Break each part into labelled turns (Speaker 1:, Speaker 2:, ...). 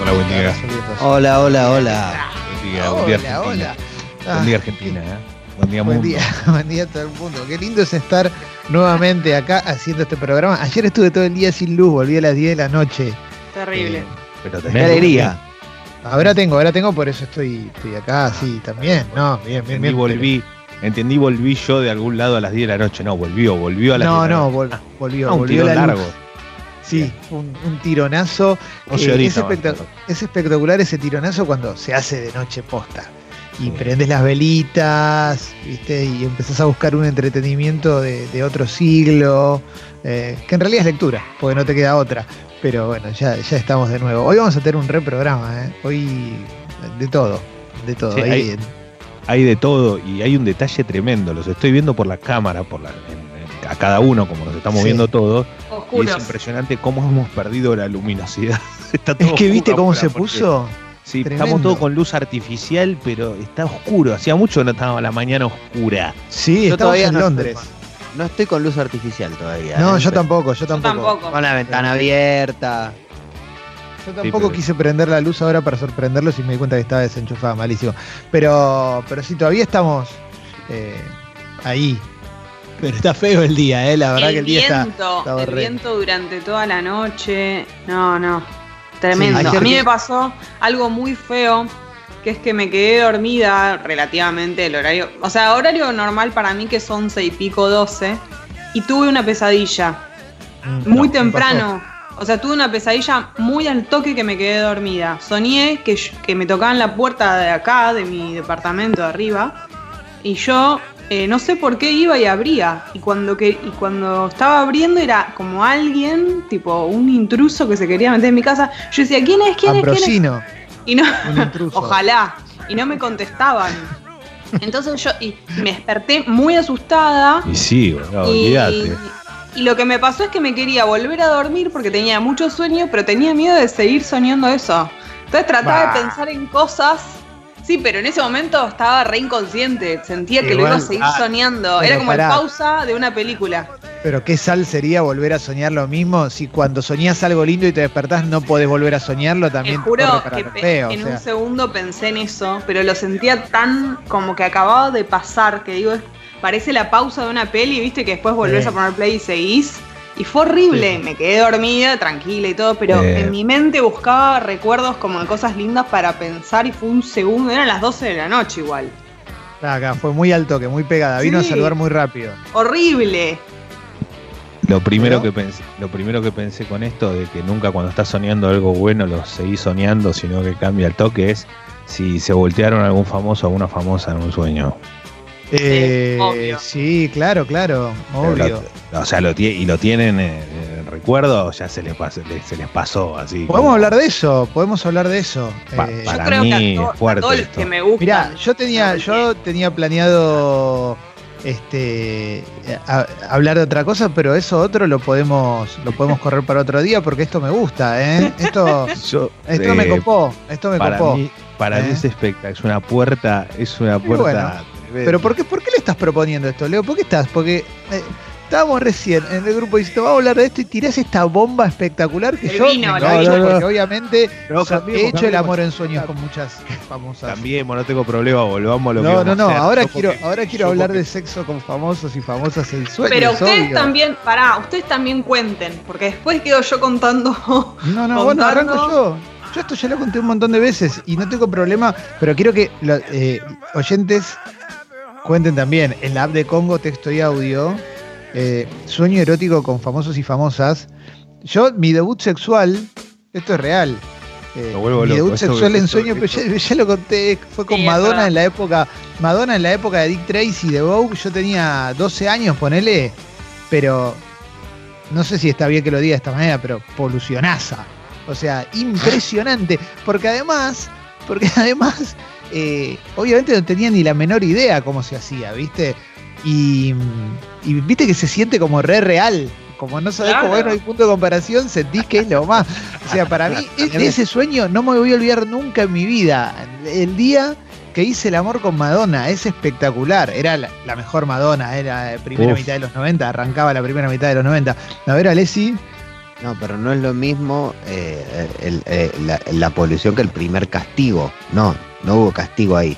Speaker 1: Hola, buen día.
Speaker 2: Hola, buen día.
Speaker 3: Hola, hola, hola.
Speaker 2: Buen día, buen día,
Speaker 4: Hola,
Speaker 2: Argentina.
Speaker 4: hola.
Speaker 2: Buen día, Argentina. ¿eh? Buen día,
Speaker 4: Buen
Speaker 2: mundo.
Speaker 4: día, buen día a todo el mundo. Qué lindo es estar nuevamente acá haciendo este programa. Ayer estuve todo el día sin luz, volví a las 10 de la noche.
Speaker 1: Terrible.
Speaker 4: Eh,
Speaker 2: Pero tenés
Speaker 3: alegría.
Speaker 4: ahora tengo, ahora tengo, por eso estoy, estoy acá, sí, también. No, bien, bien,
Speaker 2: Entendí,
Speaker 4: bien.
Speaker 2: volví. Entendí, volví yo de algún lado a las 10 de la noche. No, volvió, volvió a las 10
Speaker 4: No,
Speaker 2: de la
Speaker 4: no, vol- volvió,
Speaker 2: Ah, un
Speaker 4: volvió
Speaker 2: tirón
Speaker 4: la luz. Sí, un, un tironazo. Eh, es, espectac- es espectacular ese tironazo cuando se hace de noche posta. Y prendes las velitas, ¿viste? Y empezás a buscar un entretenimiento de, de otro siglo, eh, que en realidad es lectura, porque no te queda otra. Pero bueno, ya, ya estamos de nuevo. Hoy vamos a tener un reprograma, ¿eh? Hoy de todo, de todo.
Speaker 2: Sí,
Speaker 4: Ahí
Speaker 2: hay- de todo y hay un detalle tremendo. Los estoy viendo por la cámara, por la, en- a cada uno, como nos estamos
Speaker 4: Sí.
Speaker 2: viendo todos. Y es impresionante cómo hemos perdido la luminosidad. Está todo
Speaker 4: es que viste cómo se
Speaker 2: porque-
Speaker 4: puso.
Speaker 2: Sí,
Speaker 4: Tremendo.
Speaker 2: estamos todos con luz artificial, pero está oscuro. Hacía mucho que no estaba la mañana oscura.
Speaker 4: Sí,
Speaker 3: Yo todavía
Speaker 4: en
Speaker 3: no
Speaker 4: Londres.
Speaker 3: estoy No estoy con luz artificial todavía.
Speaker 4: No,
Speaker 3: ¿eh?
Speaker 4: yo tampoco, yo
Speaker 1: Yo
Speaker 4: tampoco.
Speaker 3: Con la ventana abierta.
Speaker 4: Yo tampoco
Speaker 2: pero-
Speaker 4: quise prender la luz ahora para sorprenderlos y me di cuenta que estaba desenchufada, malísimo. Pero, pero sí, todavía estamos eh, ahí. Pero está feo el día, ¿eh? La verdad
Speaker 1: el
Speaker 4: que el día está.
Speaker 1: viento,
Speaker 4: está
Speaker 1: el viento durante toda la noche. No, no. Tremendo.
Speaker 4: Sí,
Speaker 1: a mí
Speaker 4: que-
Speaker 1: me pasó algo muy feo, que es que me quedé dormida relativamente el horario. O sea, horario normal para mí que son seis y pico, 12. Y tuve una pesadilla.
Speaker 4: Mm,
Speaker 1: Muy
Speaker 4: no,
Speaker 1: temprano. O sea, tuve una pesadilla muy al toque que me quedé dormida. Soñé que, que me tocaban la puerta de acá, de mi departamento de arriba. Y yo eh, no sé por qué iba y abría. Y cuando, que, y cuando estaba abriendo era como alguien, tipo un intruso que se quería meter en mi casa. Yo decía, ¿quién es? ¿Quién es? ¿Quién es? Y no,
Speaker 4: un intruso.
Speaker 1: ojalá. Y no me contestaban. Entonces yo y me desperté muy asustada.
Speaker 2: Y sí, boludo,
Speaker 1: Y,
Speaker 2: olvídate.
Speaker 1: y lo que me pasó es que me quería volver a dormir porque tenía mucho sueño, pero tenía miedo de seguir soñando eso. Entonces trataba
Speaker 4: Bah.
Speaker 1: de pensar en cosas. Sí, pero en ese momento estaba re inconsciente. Sentía que lo iba a seguir
Speaker 4: ah,
Speaker 1: soñando. Era como
Speaker 4: pará.
Speaker 1: el pausa de una película.
Speaker 4: Pero qué sal sería volver a soñar lo mismo si cuando soñás algo lindo y te despertás no podés volver a soñarlo
Speaker 1: Te
Speaker 4: también.
Speaker 1: juro
Speaker 4: corre para
Speaker 1: que
Speaker 4: o
Speaker 1: en
Speaker 4: sea.
Speaker 1: un segundo pensé en eso, pero lo sentía tan como que acababa de pasar, que digo, parece la pausa de una peli, viste, que después volvés
Speaker 4: Sí.
Speaker 1: a poner play y seguís. Y fue horrible,
Speaker 4: Sí.
Speaker 1: me quedé dormida, tranquila y todo, pero
Speaker 2: Eh.
Speaker 1: en mi mente buscaba recuerdos como de cosas lindas para pensar y fue un segundo, eran las 12 de la noche igual.
Speaker 4: Acá, fue muy alto, que muy pegada. Vino a saludar muy rápido.
Speaker 1: Horrible.
Speaker 2: Lo primero,
Speaker 4: ¿Pero?
Speaker 2: que pensé, lo primero que pensé con esto de que nunca cuando estás soñando algo bueno lo seguís soñando, sino que cambia el toque, es si se voltearon a algún famoso o alguna famosa en un sueño.
Speaker 4: Eh,
Speaker 1: obvio.
Speaker 4: sí, claro, claro, obvio.
Speaker 2: Lo- o sea, lo y lo tienen eh, en recuerdo, o ya se les, pas- le- se les pasó así.
Speaker 4: Podemos
Speaker 2: como-
Speaker 4: hablar de eso, podemos hablar de eso.
Speaker 2: Pa-
Speaker 4: Eh,
Speaker 2: para
Speaker 1: Yo creo
Speaker 2: mí
Speaker 1: que a,
Speaker 2: es
Speaker 1: a
Speaker 2: fuerte
Speaker 1: todos los
Speaker 2: esto.
Speaker 1: que me gustan.
Speaker 4: Mirá, yo tenía, yo tenía planeado este a- hablar de otra cosa, pero eso otro lo podemos, lo podemos correr para otro día porque esto me gusta, ¿eh? Esto,
Speaker 2: Yo,
Speaker 4: esto me
Speaker 2: eh,
Speaker 4: copó, esto me
Speaker 2: para
Speaker 4: copó.
Speaker 2: mí, para mí
Speaker 4: ¿Eh?
Speaker 2: es espectacular, es una puerta, es una puerta.
Speaker 4: Pero ¿por qué, ¿por qué le estás proponiendo esto, Leo? ¿Por qué estás? Porque eh, estábamos recién en el grupo diciendo, vamos a hablar de esto y tirás esta bomba espectacular que
Speaker 1: El
Speaker 4: yo
Speaker 1: vino,
Speaker 4: porque obviamente
Speaker 2: No,
Speaker 4: so-
Speaker 2: cambiemos,
Speaker 4: he hecho el amor en sueños con muchas famosas.
Speaker 2: Cambiemos, no tengo problema, volvamos a lo que
Speaker 4: No,
Speaker 2: vamos
Speaker 4: no, no,
Speaker 2: hacer.
Speaker 4: ahora quiero,
Speaker 2: porque-
Speaker 4: ahora quiero hablar
Speaker 2: porque-
Speaker 4: de sexo con famosos y famosas en sueños.
Speaker 1: Pero ustedes
Speaker 4: obvio.
Speaker 1: también, pará, ustedes también cuenten, porque después quedo yo contando.
Speaker 4: No, no, bueno, arranco
Speaker 1: contando.
Speaker 4: yo. Yo esto ya lo conté un montón de veces y no tengo problema, pero quiero que los eh, oyentes cuenten también. En la app de Congo, texto y audio, eh, sueño erótico con famosos y famosas. Yo, mi debut sexual, esto es real. Eh,
Speaker 2: Me vuelvo
Speaker 4: mi
Speaker 2: loco,
Speaker 4: debut sexual en sueño, pero ya, ya lo conté, fue con
Speaker 1: Sí,
Speaker 4: Madonna en la época, Madonna en la época de Dick Tracy de Vogue, yo tenía 12 años, ponele, pero no sé si está bien que lo diga de esta manera, pero polucionaza. O sea, impresionante. Porque además, porque además, eh, obviamente no tenía ni la menor idea cómo se hacía, ¿viste? Y, y viste que se siente como re real. Como no sabés
Speaker 1: Claro.
Speaker 4: cómo es, no hay punto de comparación, sentís que es lo más. O sea, para mí, de ese sueño no me voy a olvidar nunca en mi vida. El día que hice el amor con Madonna, es espectacular. Era la, la mejor Madonna, era la primera
Speaker 2: Uf.
Speaker 4: mitad de los 90, arrancaba la primera mitad de los 90. A ver, Alessi.
Speaker 3: No, pero no es lo mismo eh, el- eh, la, la polución que el primer castigo. No, no hubo castigo ahí.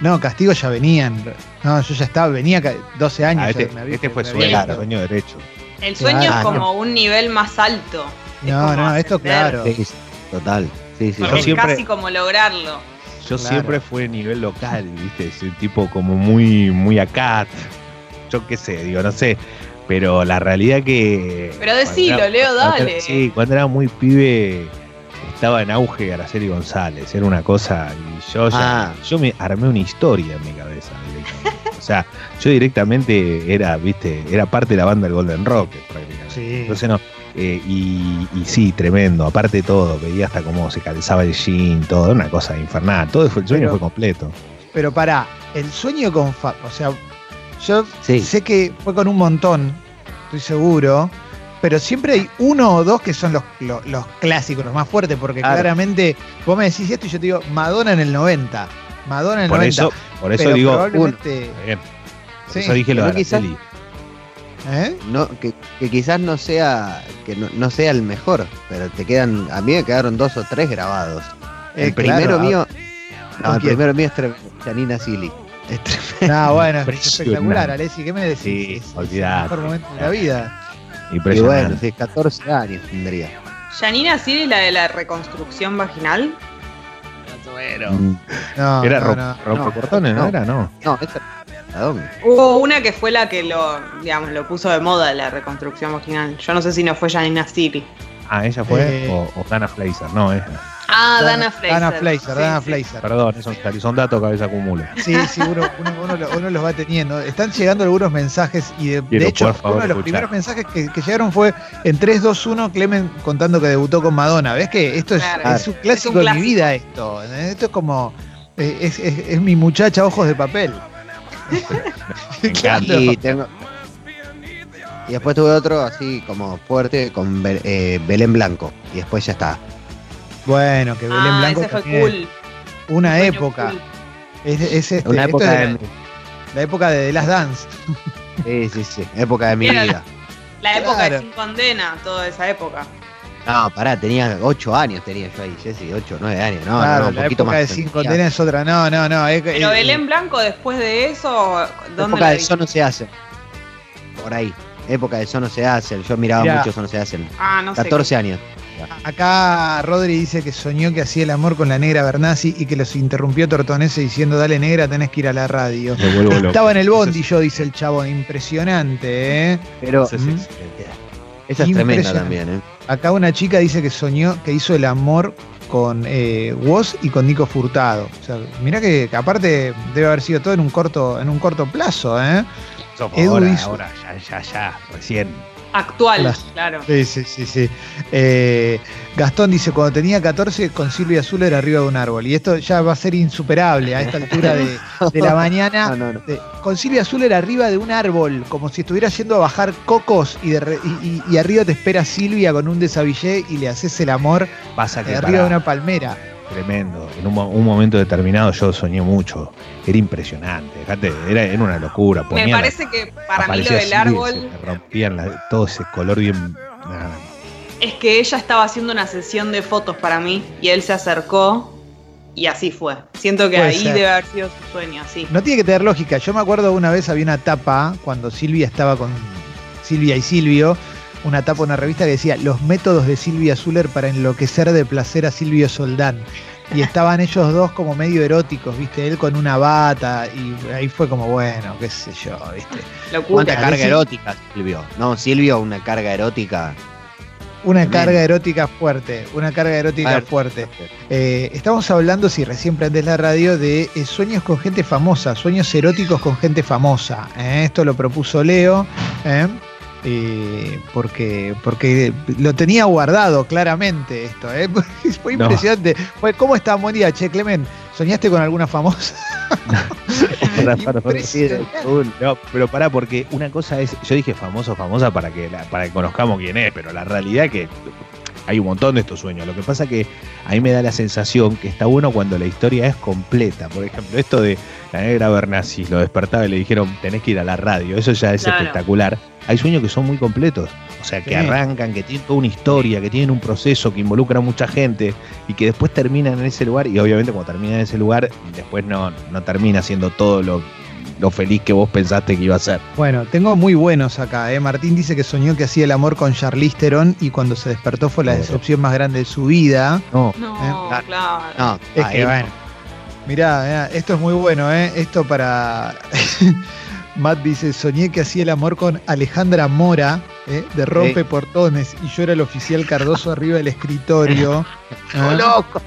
Speaker 4: No, castigos ya venían. No, yo ya estaba, venía ca- 12 años.
Speaker 2: Ah,
Speaker 4: ya
Speaker 2: este,
Speaker 4: me había-
Speaker 2: este fue sueño,
Speaker 3: Claro.
Speaker 2: sueño derecho.
Speaker 1: El sueño
Speaker 4: Claro.
Speaker 1: es como un nivel más alto. Es
Speaker 4: No, no, esto claro.
Speaker 3: Sí, total. Sí, sí,
Speaker 1: Porque
Speaker 2: Yo
Speaker 3: sí.
Speaker 1: es
Speaker 2: siempre-
Speaker 1: casi como lograrlo.
Speaker 2: Yo
Speaker 4: Claro.
Speaker 2: siempre fui a nivel local, ¿viste? Ese tipo como muy, muy acá. Yo qué sé, digo, no sé. Pero la realidad que.
Speaker 1: Pero decilo,
Speaker 2: era-
Speaker 1: Leo,
Speaker 2: era-
Speaker 1: dale.
Speaker 2: sí, cuando era muy pibe estaba en auge Araceli González. Era una cosa. Y yo ya.
Speaker 3: Ah.
Speaker 2: Yo me armé una historia en mi cabeza directamente. o sea, yo directamente era, ¿viste? Era parte de la banda del Golden Rocket prácticamente.
Speaker 4: Sí.
Speaker 2: Entonces no. eh, y, y sí, tremendo. Aparte de todo, veía hasta cómo se calzaba el jean, todo, una cosa infernal. Todo fue, el sueño
Speaker 4: Pero-
Speaker 2: fue completo.
Speaker 4: Pero pará, el sueño con Fa- o sea, yo
Speaker 3: Sí.
Speaker 4: sé que fue con un montón, estoy seguro, pero siempre hay uno o dos que son los, los, los clásicos, los más fuertes, porque
Speaker 3: Claro.
Speaker 4: claramente vos me decís esto y yo te digo Madonna en el 90. Madonna en el
Speaker 2: Por
Speaker 4: 90.
Speaker 2: eso, por eso
Speaker 4: pero
Speaker 2: digo,
Speaker 4: probablemente.
Speaker 2: Bien. Por
Speaker 4: Sí,
Speaker 2: eso dije lo de
Speaker 3: quizás-.
Speaker 4: ¿eh?
Speaker 3: No, que, que quizás no sea que no, no sea el mejor, pero te quedan, a mí me quedaron dos o tres grabados.
Speaker 4: Eh,
Speaker 3: el primero
Speaker 4: claro,
Speaker 3: mío,
Speaker 4: ¿con
Speaker 3: no, el primero mío es Janina Silly. Es tremendo.
Speaker 4: No, bueno, espectacular, Alessi, ¿qué me decís?
Speaker 2: Sí,
Speaker 4: Es- el mejor momento de la vida.
Speaker 3: Y
Speaker 2: Impresionante.
Speaker 3: bueno, sí, 14 años tendría.
Speaker 1: Janina Siri, la de la reconstrucción vaginal.
Speaker 3: Mm,
Speaker 4: No,
Speaker 2: era
Speaker 4: no,
Speaker 2: rom-
Speaker 4: no.
Speaker 2: rompecortones, ¿no?
Speaker 3: no.
Speaker 2: Era, no.
Speaker 3: No, esa ¿a dónde?
Speaker 1: Hubo una que fue la que lo, digamos, lo puso de moda la reconstrucción vaginal. Yo no sé si no fue Janina Siri.
Speaker 2: Ah, ella fue.
Speaker 4: Eh.
Speaker 2: O, o Dana Fleiser, no, ella.
Speaker 1: Ah, Dana Fleiser.
Speaker 4: Dana Fleiser,
Speaker 1: Sí,
Speaker 4: Dana
Speaker 1: sí.
Speaker 2: Perdón, son, son datos que a veces acumulo.
Speaker 4: Sí, sí, uno, uno- uno lo- uno los va teniendo. Están llegando algunos mensajes y de,
Speaker 2: Quiero,
Speaker 4: de hecho
Speaker 2: favor,
Speaker 4: uno de los
Speaker 2: escuchar.
Speaker 4: primeros mensajes que, que llegaron fue en 3, 2, 1 Clemen contando que debutó con Madonna. ¿Ves que esto es,
Speaker 1: Claro.
Speaker 4: es un clásico
Speaker 1: Es un
Speaker 4: de mi vida esto? Esto es como eh, es, es- es mi muchacha ojos de papel.
Speaker 2: Encanta.
Speaker 3: Y tengo. Y después tuve otro así como fuerte con Be- eh, Belén Blanco. Y después ya está.
Speaker 4: Bueno, que Belén
Speaker 1: Ah,
Speaker 4: Blanco
Speaker 1: ese fue cool.
Speaker 4: una
Speaker 1: Sueño
Speaker 4: época.
Speaker 1: cool.
Speaker 4: Es, es este,
Speaker 3: Una época
Speaker 4: es de
Speaker 3: de.
Speaker 4: la, la época de The Last Dance.
Speaker 3: Sí, sí, sí. Época de mi
Speaker 1: Era-
Speaker 3: vida.
Speaker 1: La época
Speaker 4: Claro.
Speaker 1: de Sin Condena, toda esa época.
Speaker 3: No, pará, tenía 8 años tenía yo ahí, Jessy, 8, 9 años. No,
Speaker 4: claro,
Speaker 3: no, un
Speaker 4: la
Speaker 3: poquito
Speaker 4: época
Speaker 3: más.
Speaker 4: de Sin Condena es otra. No, no, no. es-
Speaker 1: Pero
Speaker 4: es-
Speaker 1: Belén Blanco, después de eso,
Speaker 3: La
Speaker 1: ¿dónde
Speaker 3: época
Speaker 1: la
Speaker 3: de? Eso no se hace. Por ahí. Época de Eso no se hace. Yo miraba
Speaker 4: Mirá.
Speaker 3: mucho Eso no se hacen.
Speaker 1: Ah, no sé.
Speaker 3: 14 años.
Speaker 4: Acá Rodri dice que soñó que hacía el amor con la negra Bernasi y que los interrumpió Tortonese diciendo, dale negra, tenés que ir a la radio. Estaba en el bondi yo, dice el chabón, impresionante, ¿eh?
Speaker 3: Pero
Speaker 2: es
Speaker 4: Mm.
Speaker 2: excelente.
Speaker 3: esa es tremenda también, ¿eh?
Speaker 4: Acá una chica dice que soñó que hizo el amor con eh, Woz y con Nico Furtado. O sea, mirá que, que aparte debe haber sido todo en un corto, en un corto plazo, ¿eh? Edu
Speaker 2: ahora,
Speaker 4: hizo-
Speaker 2: ahora, ya, ya, ya, recién.
Speaker 1: Actual,
Speaker 4: Las-
Speaker 1: claro.
Speaker 4: Sí, sí, sí, sí. Eh, Gastón dice, cuando tenía 14 con Silvia Zuller arriba de un árbol. Y esto ya va a ser insuperable a esta altura de, de la mañana.
Speaker 3: No, no, no.
Speaker 4: de- con Silvia Zuller arriba de un árbol, como si estuviera yendo a bajar cocos y, de re- y, y- y arriba te espera Silvia con un desabillé y le haces el amor
Speaker 2: Pasa que
Speaker 4: de arriba de una palmera.
Speaker 2: Tremendo. En un, mo- un momento determinado yo soñé mucho. Era impresionante. Fíjate, era, era una locura.
Speaker 1: Me parece que para mí lo del árbol
Speaker 2: se me rompían la- todo ese color bien. nada.
Speaker 1: es que ella estaba haciendo una sesión de fotos para mí y él se acercó y así fue. Siento que
Speaker 4: Puede
Speaker 1: ahí
Speaker 4: ser.
Speaker 1: debe haber sido su sueño, sí.
Speaker 4: No tiene que tener lógica. Yo me acuerdo una vez había una tapa cuando Silvia estaba con Silvia y Silvio, una tapa, una revista que decía Los métodos de Silvia Zuller para enloquecer de placer a Silvio Soldán. Y estaban ellos dos como medio eróticos, ¿viste? Él con una bata y ahí fue como, bueno, qué sé yo, ¿viste?
Speaker 1: Locura.
Speaker 3: ¿Cuánta carga erótica, Silvio? No, Silvio, una carga erótica.
Speaker 4: Una
Speaker 3: Tremendo.
Speaker 4: carga erótica fuerte, una carga erótica fuerte. Eh, estamos hablando, si recién prendes la radio, de eh, sueños con gente famosa, sueños eróticos con gente famosa. ¿eh? Esto lo propuso Leo, ¿eh? Porque, porque lo tenía guardado claramente esto. ¿eh? Fue
Speaker 2: No.
Speaker 4: impresionante. Fue, ¿Cómo está? Buen día, che, Clemen. ¿Soñaste con alguna famosa?
Speaker 2: No, pero pará, porque una cosa es, yo dije famoso, famosa para que, la- para que conozcamos quién es, pero la realidad es que hay un montón de estos sueños. Lo que pasa que a mí me da la sensación que está bueno cuando la historia es completa. Por ejemplo, esto de la negra Bernasi, lo despertaba y le dijeron, tenés que ir a la radio, eso ya es
Speaker 1: Claro.
Speaker 2: espectacular. Hay sueños que son muy completos. O sea, que
Speaker 4: Sí.
Speaker 2: arrancan, que tienen toda una historia, que tienen un proceso, que involucra a mucha gente y que después terminan en ese lugar. Y obviamente cuando termina en ese lugar, después no, no termina siendo todo lo, lo feliz que vos pensaste que iba a ser.
Speaker 4: Bueno, tengo muy buenos acá. ¿eh? Martín dice que soñó que hacía el amor con Charlize Theron y cuando se despertó fue la decepción más grande de su vida.
Speaker 2: No,
Speaker 1: No,
Speaker 3: Eh,
Speaker 1: claro.
Speaker 3: No,
Speaker 4: Es
Speaker 3: ahí
Speaker 4: que
Speaker 3: no.
Speaker 4: bueno. Mirá, mirá, esto es muy bueno, ¿eh? Esto para. Matt dice: Soñé que hacía el amor con Alejandra Mora, ¿eh? de Rompe Portones, y yo era el oficial Cardoso arriba del escritorio. Ah.
Speaker 3: loco!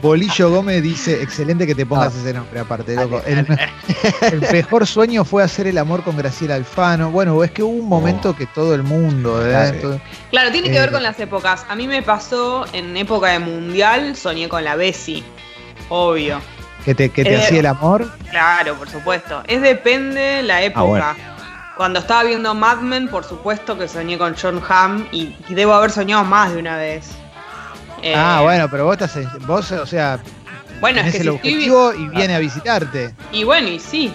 Speaker 4: Bolillo Gómez dice: Excelente que te pongas ese nombre, aparte, loco. El, el mejor sueño fue hacer el amor con Graciela Alfano. Bueno, es que hubo un momento que todo el mundo, ¿eh?
Speaker 2: Claro.
Speaker 4: Todo-
Speaker 1: Claro, tiene que
Speaker 4: Eh,
Speaker 1: ver con las épocas. A mí me pasó en época de mundial, soñé con la Bessie. Obvio.
Speaker 4: Que te, que te
Speaker 1: Eh,
Speaker 4: hacía el amor.
Speaker 1: Claro, por supuesto. Es depende la época.
Speaker 2: bueno.
Speaker 1: Cuando estaba viendo Mad Men, por supuesto que soñé con John Hamm y, y debo haber soñado más de una vez. Eh,
Speaker 4: Ah, bueno, pero vos estás, en- vos, o sea,
Speaker 1: Bueno, es que
Speaker 4: el
Speaker 1: si estoy vi-
Speaker 4: objetivo y viene a visitarte.
Speaker 1: Y bueno, y sí.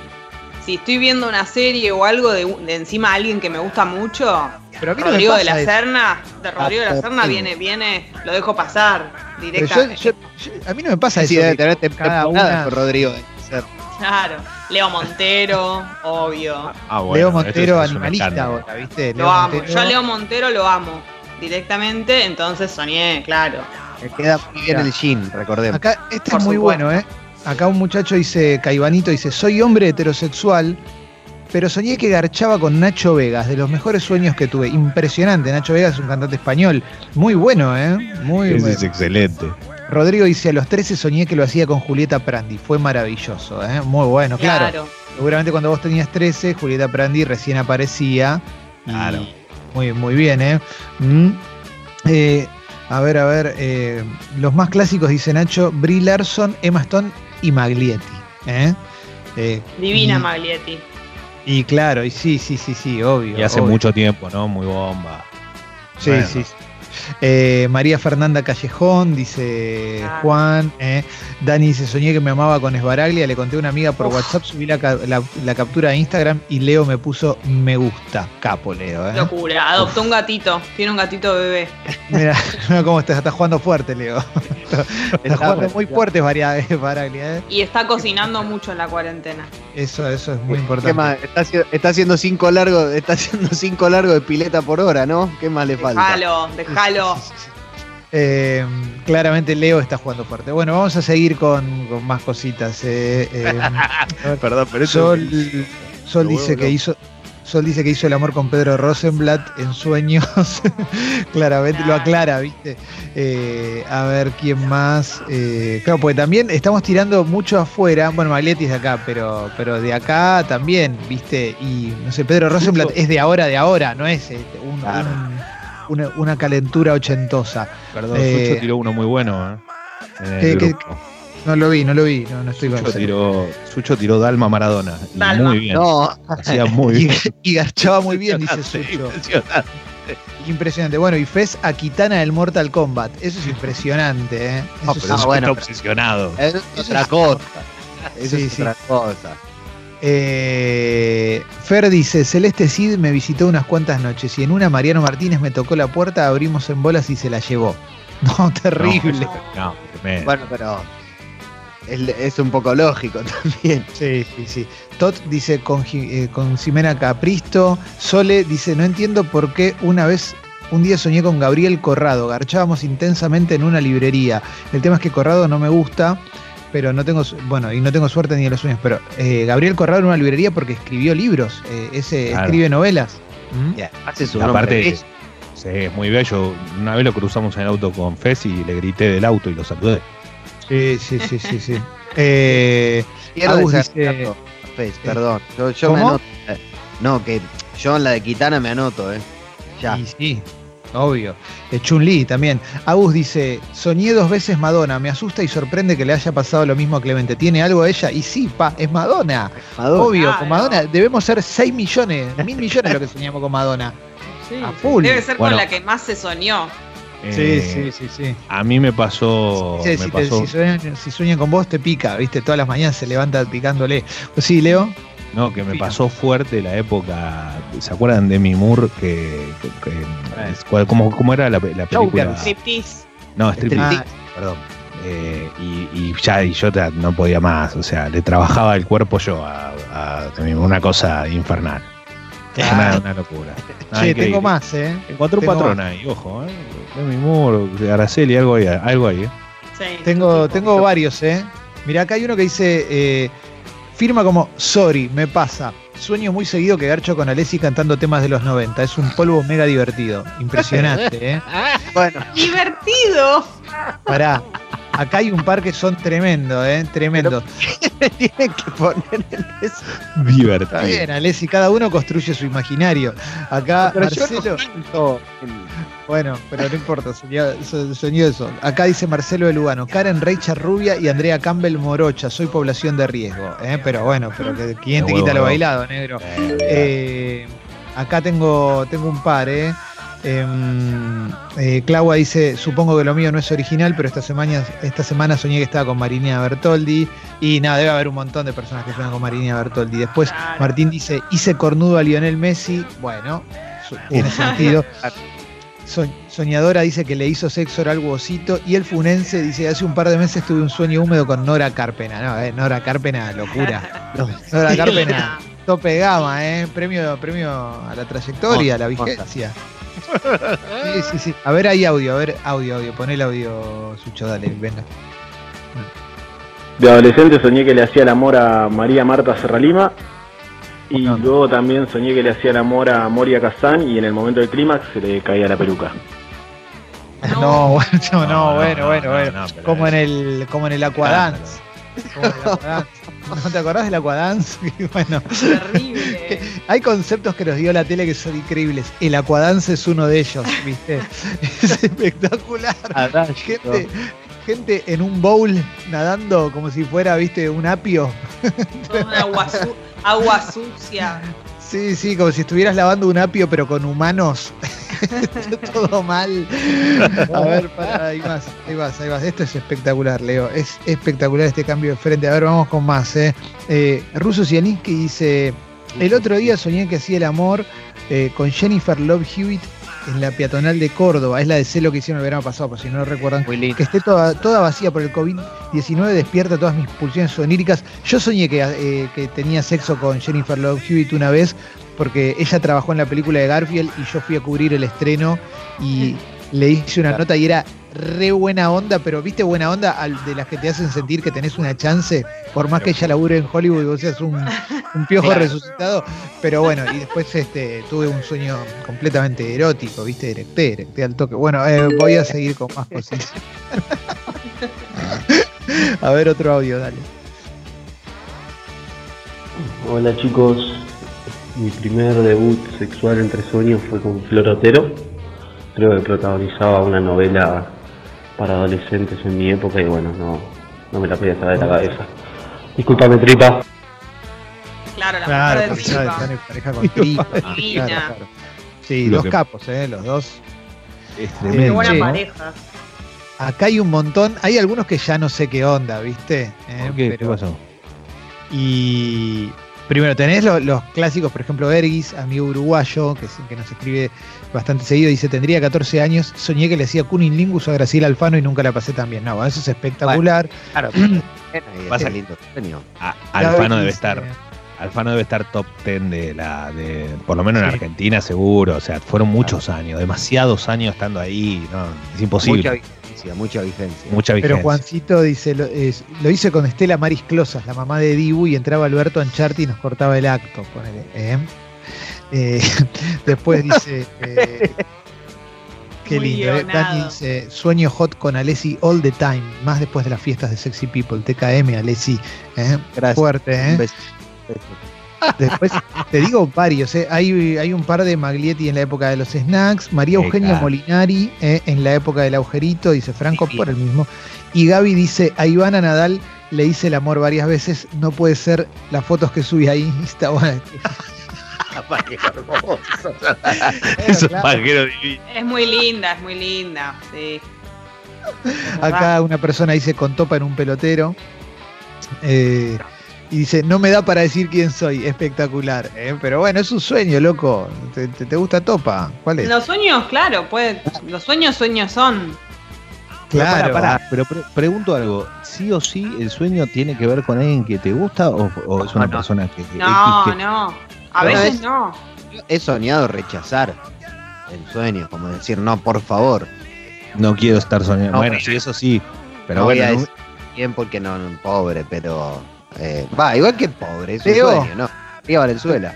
Speaker 1: Si estoy viendo una serie o algo de, de encima alguien que me gusta mucho,
Speaker 4: Pero a mí no
Speaker 1: Rodrigo de la
Speaker 4: eso.
Speaker 1: Serna, de Rodrigo de la
Speaker 3: Ah,
Speaker 1: Serna viene, viene, lo dejo pasar directamente.
Speaker 4: yo- yo- yo- a mí no me pasa
Speaker 3: Sí, sí,
Speaker 4: eso.
Speaker 3: debe tener
Speaker 4: cada
Speaker 3: temporada
Speaker 4: una-
Speaker 3: con Rodrigo. debe ser.
Speaker 1: Claro. Leo Montero, obvio.
Speaker 2: Ah, bueno,
Speaker 4: Leo Montero,
Speaker 2: es
Speaker 4: animalista ¿viste?
Speaker 1: Lo amo.
Speaker 4: Montero-
Speaker 1: Yo a Leo Montero lo amo directamente, entonces soñé, claro.
Speaker 3: Queda muy bien el jean, recordemos.
Speaker 4: Acá, este
Speaker 1: Por
Speaker 4: es muy
Speaker 1: supuesto.
Speaker 4: bueno, ¿eh? Acá un muchacho dice, Caibanito dice, soy hombre heterosexual, pero soñé que garchaba con Nacho Vegas, de los mejores sueños que tuve. Impresionante, Nacho Vegas es un cantante español. Muy bueno, ¿eh? Muy
Speaker 2: Ese
Speaker 4: bueno.
Speaker 2: es excelente.
Speaker 4: Rodrigo dice, a los 13 soñé que lo hacía con Julieta Prandi. Fue maravilloso, ¿eh? Muy bueno, claro.
Speaker 1: Claro.
Speaker 4: Seguramente cuando vos tenías 13, Julieta Prandi recién aparecía.
Speaker 2: Claro.
Speaker 4: Muy, muy bien, ¿eh? Mm. Eh, A ver, a ver. eh, los más clásicos, dice Nacho, Brie Larson, Emma Stone y Maglietti. ¿eh? Eh,
Speaker 1: Divina
Speaker 4: y,
Speaker 1: Maglietti.
Speaker 4: Y claro, y sí, sí, sí, sí, obvio.
Speaker 2: Y hace
Speaker 4: obvio.
Speaker 2: mucho tiempo, ¿no? Muy bomba.
Speaker 4: Sí,
Speaker 2: Bueno.
Speaker 4: sí. Eh, María Fernanda Callejón, dice
Speaker 1: Ah.
Speaker 4: Juan. eh. Dani dice, soñé que me amaba con Esbaraglia, le conté a una amiga por
Speaker 1: Uf.
Speaker 4: WhatsApp, subí la, la- la captura de Instagram y Leo me puso me gusta. Capo, Leo. ¿eh?
Speaker 1: Locura. Adoptó un gatito. Tiene un gatito bebé.
Speaker 4: Mira, mira cómo está, está jugando fuerte, Leo. Está, está jugando muy fuerte Varia- Esbaraglia. ¿eh?
Speaker 1: Y está cocinando mucho en la cuarentena.
Speaker 4: Eso, eso es muy
Speaker 3: ¿Qué
Speaker 4: importante.
Speaker 3: más? Está, haci- está haciendo cinco largos, está haciendo cinco largos de pileta por hora, ¿no? ¿Qué más le falta?
Speaker 1: Dejalo, dejalo.
Speaker 4: Eh, claramente Leo está jugando fuerte. Bueno, vamos a seguir con, con más cositas. eh, eh,
Speaker 2: Perdón, pero eso
Speaker 4: Sol, dice que hizo. Sol dice que hizo el amor con Pedro Rosenblatt en sueños. Claramente lo aclara, ¿viste? Eh, a ver quién más. Eh, claro, porque también estamos tirando mucho afuera. Bueno, Maglietti es de acá, pero, pero de acá también, ¿viste? Y no sé, Pedro Rosenblatt es de ahora, de ahora, no es este, un-
Speaker 2: Claro.
Speaker 4: un- una, una calentura ochentosa.
Speaker 2: Perdón,
Speaker 4: Eh,
Speaker 2: Sucho tiró uno muy bueno, ¿eh? En el
Speaker 4: ¿Qué- qué-
Speaker 2: grupo.
Speaker 4: No lo vi, no lo vi, no, no estoy con
Speaker 2: Sucho tiró, Sucho tiró Dalma Maradona. Y
Speaker 1: Dalma.
Speaker 2: Muy bien.
Speaker 3: No,
Speaker 2: Hacía muy
Speaker 4: Y,
Speaker 2: bien.
Speaker 4: y garchaba muy bien, dice
Speaker 2: Impresionante,
Speaker 4: Sucho.
Speaker 2: impresionante.
Speaker 4: Impresionante. Bueno, y Fez a Kitana del Mortal Kombat. Eso es impresionante, ¿eh?
Speaker 2: No,
Speaker 4: Eso
Speaker 2: pero
Speaker 4: es-
Speaker 3: Ah, bueno,
Speaker 2: está obsesionado.
Speaker 3: es otra cosa. Eso
Speaker 4: Sí,
Speaker 3: es
Speaker 4: sí.
Speaker 3: otra cosa.
Speaker 4: Eh, Fer dice, Celeste Cid me visitó unas cuantas noches y en una Mariano Martínez me tocó la puerta, abrimos en bolas y se la llevó. No, terrible.
Speaker 2: No, tremendo.
Speaker 3: Bueno, pero es, es un poco lógico también.
Speaker 4: Sí, sí, sí. Tot dice con, eh, con Ximena Capristo. Sole dice, no entiendo por qué una vez, un día soñé con Gabriel Corrado. Garchábamos intensamente en una librería. El tema es que Corrado no me gusta, pero no tengo, su- bueno, y no tengo suerte ni de los sueños. Pero eh, Gabriel Corrado en una librería porque escribió libros. eh, ese
Speaker 2: Claro.
Speaker 4: escribe novelas. ¿Mm?
Speaker 3: Hace su
Speaker 2: aparte,
Speaker 3: Es-
Speaker 2: sí, es muy bello. Una vez lo cruzamos en el auto con Fez y le grité del auto y lo saludé.
Speaker 4: Sí, sí, sí, sí, sí. Eh,
Speaker 3: quiero
Speaker 4: Agus dice-
Speaker 3: Fez, perdón. Yo, yo me anoto. eh, No, que yo en la de Kitana me anoto, ¿eh? Ya.
Speaker 4: Y sí, obvio. Eh, Chun-Li también. Agus dice, soñé dos veces Madonna, me asusta y sorprende que le haya pasado lo mismo a Clemente. ¿Tiene algo a ella? Y sí, pa, es Madonna.
Speaker 3: Madonna.
Speaker 4: Obvio, con Madonna debemos ser 6 millones, mil millones lo que soñamos con Madonna.
Speaker 1: Sí.
Speaker 4: A full.
Speaker 1: Debe ser
Speaker 2: Bueno.
Speaker 1: con la que más se soñó.
Speaker 2: Eh,
Speaker 4: sí, sí.
Speaker 2: A mí me pasó.
Speaker 4: Sí,
Speaker 2: me
Speaker 4: si, te-
Speaker 2: pasó
Speaker 4: si sueñan, si sueñan con vos, te pica, ¿viste? Todas las mañanas se levanta picándole. Pues sí, Leo.
Speaker 2: No, que me
Speaker 4: Fino.
Speaker 2: pasó fuerte la época. ¿Se acuerdan de mi Moore? Que, que- que- ¿cómo, cómo era la, la película?
Speaker 1: Striptease.
Speaker 2: No, Striptease,
Speaker 4: Ah,
Speaker 2: perdón. Eh, y, y ya y yo te- no podía más, o sea, le trabajaba el cuerpo yo a, a una cosa infernal.
Speaker 4: Ah.
Speaker 2: Una, una locura. No,
Speaker 4: che, tengo más, ¿eh?
Speaker 2: Encontré un patrón ahí, ojo, ¿eh? Moore, Araceli, algo ahí, algo ahí, ¿eh?
Speaker 1: Sí.
Speaker 4: Tengo, tengo varios, ¿eh? Mirá, acá hay uno que dice, eh, firma como, sorry, me pasa. Sueño muy seguido que Garcho con Alessi cantando temas de los 90. Es un polvo mega divertido. Impresionante, ¿eh?
Speaker 3: Bueno,
Speaker 1: ¡Divertido!
Speaker 4: Pará. Acá hay un par que son tremendos, ¿eh? Tremendos.
Speaker 3: me tienen que poner en eso.
Speaker 4: Está bien, Alessi, cada uno construye su imaginario. Acá
Speaker 3: Pero yo
Speaker 4: Marcelo.
Speaker 3: no
Speaker 4: Bueno, pero no importa, soñó, so- soñó eso. Acá dice Marcelo de Lugano, Karen Reicha Rubia y Andrea Campbell Morocha, soy población de riesgo. ¿eh? Pero bueno, pero que, ¿quién te quita lo bailado, negro? Eh, acá tengo, tengo un par, ¿eh? Em, eh, Claua dice, supongo que lo mío no es original, pero esta semana, esta semana soñé que estaba con Marinina Bertoldi. Y nada, debe haber un montón de personas que sueñan con Marinina Bertoldi. Después. Martín dice, hice cornudo a Lionel Messi. Bueno, tiene sentido. So- Soñadora dice que le hizo sexo oral huesito. Y el Funense dice, hace un par de meses tuve un sueño húmedo con Nora Carpena. No, eh, Nora Carpena, locura. Nora Carpena, tope gama, ¿eh? Premio, premio a la trayectoria, a la vigencia. Sí, sí, sí. A ver, hay audio, a ver, audio, audio. Pon el audio, Sucho, dale, venga.
Speaker 5: De adolescente soñé que le hacía el amor a María Marta Serralima y
Speaker 4: No, no.
Speaker 5: luego también soñé que le hacía el amor a Moria Kazán y en el momento del clímax se le caía la peluca.
Speaker 1: No.
Speaker 4: No, bueno, no,
Speaker 2: No, no,
Speaker 4: bueno,
Speaker 2: no,
Speaker 4: bueno,
Speaker 2: no,
Speaker 4: bueno. como en el, como en el Aquadance. Como en el Aquadance. ¿No te acordás del Aquadance? Bueno,
Speaker 1: Terrible.
Speaker 4: hay conceptos que nos dio la tele que son increíbles. El Aquadance es uno de ellos, ¿viste? Es espectacular. Gente, gente en un bowl nadando como si fuera, ¿viste? Un apio.
Speaker 1: Toda agua, su- agua sucia.
Speaker 4: Sí, sí, como si estuvieras lavando un apio pero con humanos. Todo mal. A ver, pará, ahí vas, ahí vas, ahí vas. Esto es espectacular, Leo. Es espectacular este cambio de frente. A ver, vamos con más. ¿eh? Eh, Russo Cialinski dice: El otro día soñé que hacía el amor eh, con Jennifer Love Hewitt en la peatonal de Córdoba. Es la de celo que hicieron el verano pasado, por si no lo recuerdan. Que esté toda, toda vacía por el COVID-19 despierta todas mis pulsiones oníricas. Yo soñé que, eh, que tenía sexo con Jennifer Love Hewitt una vez porque ella trabajó en la película de Garfield y yo fui a cubrir el estreno y le hice una nota y era re buena onda, pero viste buena onda al- de las que te hacen sentir que tenés una chance, por más que ella labure en Hollywood y vos seas un, un piojo
Speaker 3: Claro.
Speaker 4: resucitado, pero bueno, y después este tuve un sueño completamente erótico, viste, erecté, erecté al toque. Bueno, eh, voy a seguir con más cositas. a ver otro audio, dale.
Speaker 6: Hola chicos, mi primer debut sexual entre sueños fue con Florotero. Creo que protagonizaba una novela para adolescentes en mi época y bueno, no, no me la podía sacar de la cabeza. Disculpame, tripa.
Speaker 1: Claro, la
Speaker 4: Claro,
Speaker 1: de Tripa.
Speaker 4: están en pareja con tripa. Claro, claro. Sí,
Speaker 2: Lo
Speaker 4: dos
Speaker 2: que-
Speaker 4: capos, eh, los dos.
Speaker 2: Es
Speaker 1: Qué
Speaker 2: tremendo.
Speaker 1: buena
Speaker 4: Sí.
Speaker 1: pareja.
Speaker 4: Acá hay un montón, hay algunos que ya no sé qué onda, ¿viste? Eh,
Speaker 2: ¿Por qué? ¿Qué
Speaker 4: pero-
Speaker 2: pasó?
Speaker 4: Y primero tenés lo- los, clásicos, por ejemplo, Erguis, amigo uruguayo, que, nos escribe bastante seguido, dice, tendría 14 años, soñé que le hacía Cunnilingus a Graciela Alfano y nunca la pasé tan bien. No, eso es espectacular.
Speaker 3: Claro, ahí
Speaker 2: Pasa
Speaker 3: es
Speaker 2: que-
Speaker 3: lindo sueño.
Speaker 2: A- Alfano debe estar, Alfano debe estar top 10 de la, de, por lo menos en
Speaker 4: Sí.
Speaker 2: Argentina seguro. O sea, fueron muchos años, demasiados años estando ahí, no, es imposible.
Speaker 3: Mucha
Speaker 2: Mucha,
Speaker 3: vigencia, mucha vigencia.
Speaker 4: Pero Juancito dice, lo, es- lo hice con Estela Maris Closas, la mamá de Dibu, y entraba Alberto Ancharti y nos cortaba el acto. ponele, ¿eh? Eh, después dice, eh, qué
Speaker 1: Muy
Speaker 4: lindo. eh. Dani dice, sueño hot con Alessi all the time, más después de las fiestas de Sexy People, TKM, Alessi. ¿eh?
Speaker 3: Gracias.
Speaker 4: Fuerte,
Speaker 3: Un
Speaker 4: ¿eh?
Speaker 3: beso.
Speaker 4: Después, te digo varios, ¿eh? hay, hay un par de Maglietti en la época de los snacks, María Eugenia. Molinari ¿eh? en la época del agujerito, dice Franco,
Speaker 3: Sí.
Speaker 4: por el mismo. Y Gaby dice, a Ivana Nadal le hice el amor varias veces, no puede ser las fotos que subí ahí. Está bueno.
Speaker 2: Esos
Speaker 4: claro.
Speaker 1: Es muy linda, es muy linda. Sí.
Speaker 4: Acá una persona dice con topa en un pelotero. Eh, Y dice, no me da para decir quién soy. Espectacular. ¿eh? Pero bueno, es un sueño, loco. ¿Te, te- te gusta Topa? ¿Cuál es?
Speaker 1: Los sueños, claro, puede, los sueños sueños son.
Speaker 2: Pero
Speaker 4: claro.
Speaker 2: pará, pará, pero pre- pregunto algo. ¿Sí o sí el sueño tiene que ver con alguien que te gusta o, o es una
Speaker 3: No,
Speaker 2: persona que,
Speaker 1: No,
Speaker 2: que-
Speaker 1: no. A veces
Speaker 3: es-
Speaker 1: no.
Speaker 3: Yo he soñado rechazar el sueño, como decir, no, por favor.
Speaker 2: no quiero estar soñando?
Speaker 3: No,
Speaker 2: bueno,
Speaker 3: voy a-
Speaker 2: sí, eso sí. Pero
Speaker 3: no voy
Speaker 2: bueno,
Speaker 3: a
Speaker 2: no-
Speaker 3: decir bien porque no, no, pobre, pero. Eh, Va, igual que pobre, es un
Speaker 4: Leo.
Speaker 3: sueño, ¿no? Río Valenzuela.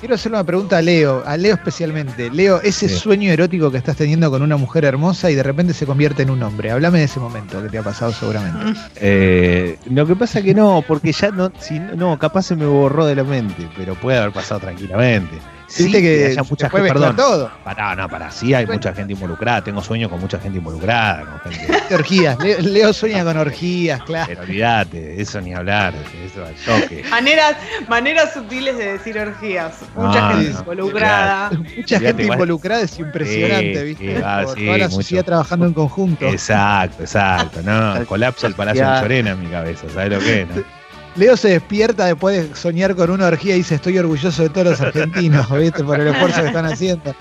Speaker 4: Quiero hacer una pregunta a Leo, a Leo especialmente. Leo, ese
Speaker 2: Sí.
Speaker 4: sueño erótico que estás teniendo con una mujer hermosa y de repente se convierte en un hombre. Háblame de ese momento que te ha pasado seguramente.
Speaker 2: Eh, lo que pasa que no, porque ya no, si, no- no, capaz se me borró de la mente, pero puede haber pasado tranquilamente. Sí,
Speaker 4: Viste que
Speaker 2: haya mucha gente, perdón,
Speaker 4: todo.
Speaker 2: pará, no, pará, sí hay mucha gente involucrada, tengo sueños con mucha gente involucrada, con gente,
Speaker 4: Orgías. Leo, Leo sueña con orgías, claro.
Speaker 2: pero olvídate, eso ni hablar, eso al toque.
Speaker 1: Maneras, maneras sutiles de decir orgías. Mucha
Speaker 2: Ah,
Speaker 1: gente
Speaker 2: no,
Speaker 1: involucrada.
Speaker 4: Mucha gente
Speaker 2: igual-
Speaker 4: involucrada es impresionante,
Speaker 2: Sí,
Speaker 4: ¿viste?
Speaker 2: sí, ah,
Speaker 4: Por
Speaker 2: sí,
Speaker 4: toda la
Speaker 2: mucho.
Speaker 4: sociedad trabajando en conjunto.
Speaker 2: Exacto, exacto, no, colapsa el Palacio de
Speaker 3: Ya.
Speaker 2: Llorena en mi cabeza, ¿sabes lo que es? no?
Speaker 4: Leo se despierta después de soñar con una orgía y dice estoy orgulloso de todos los argentinos, ¿viste? Por el esfuerzo que están haciendo.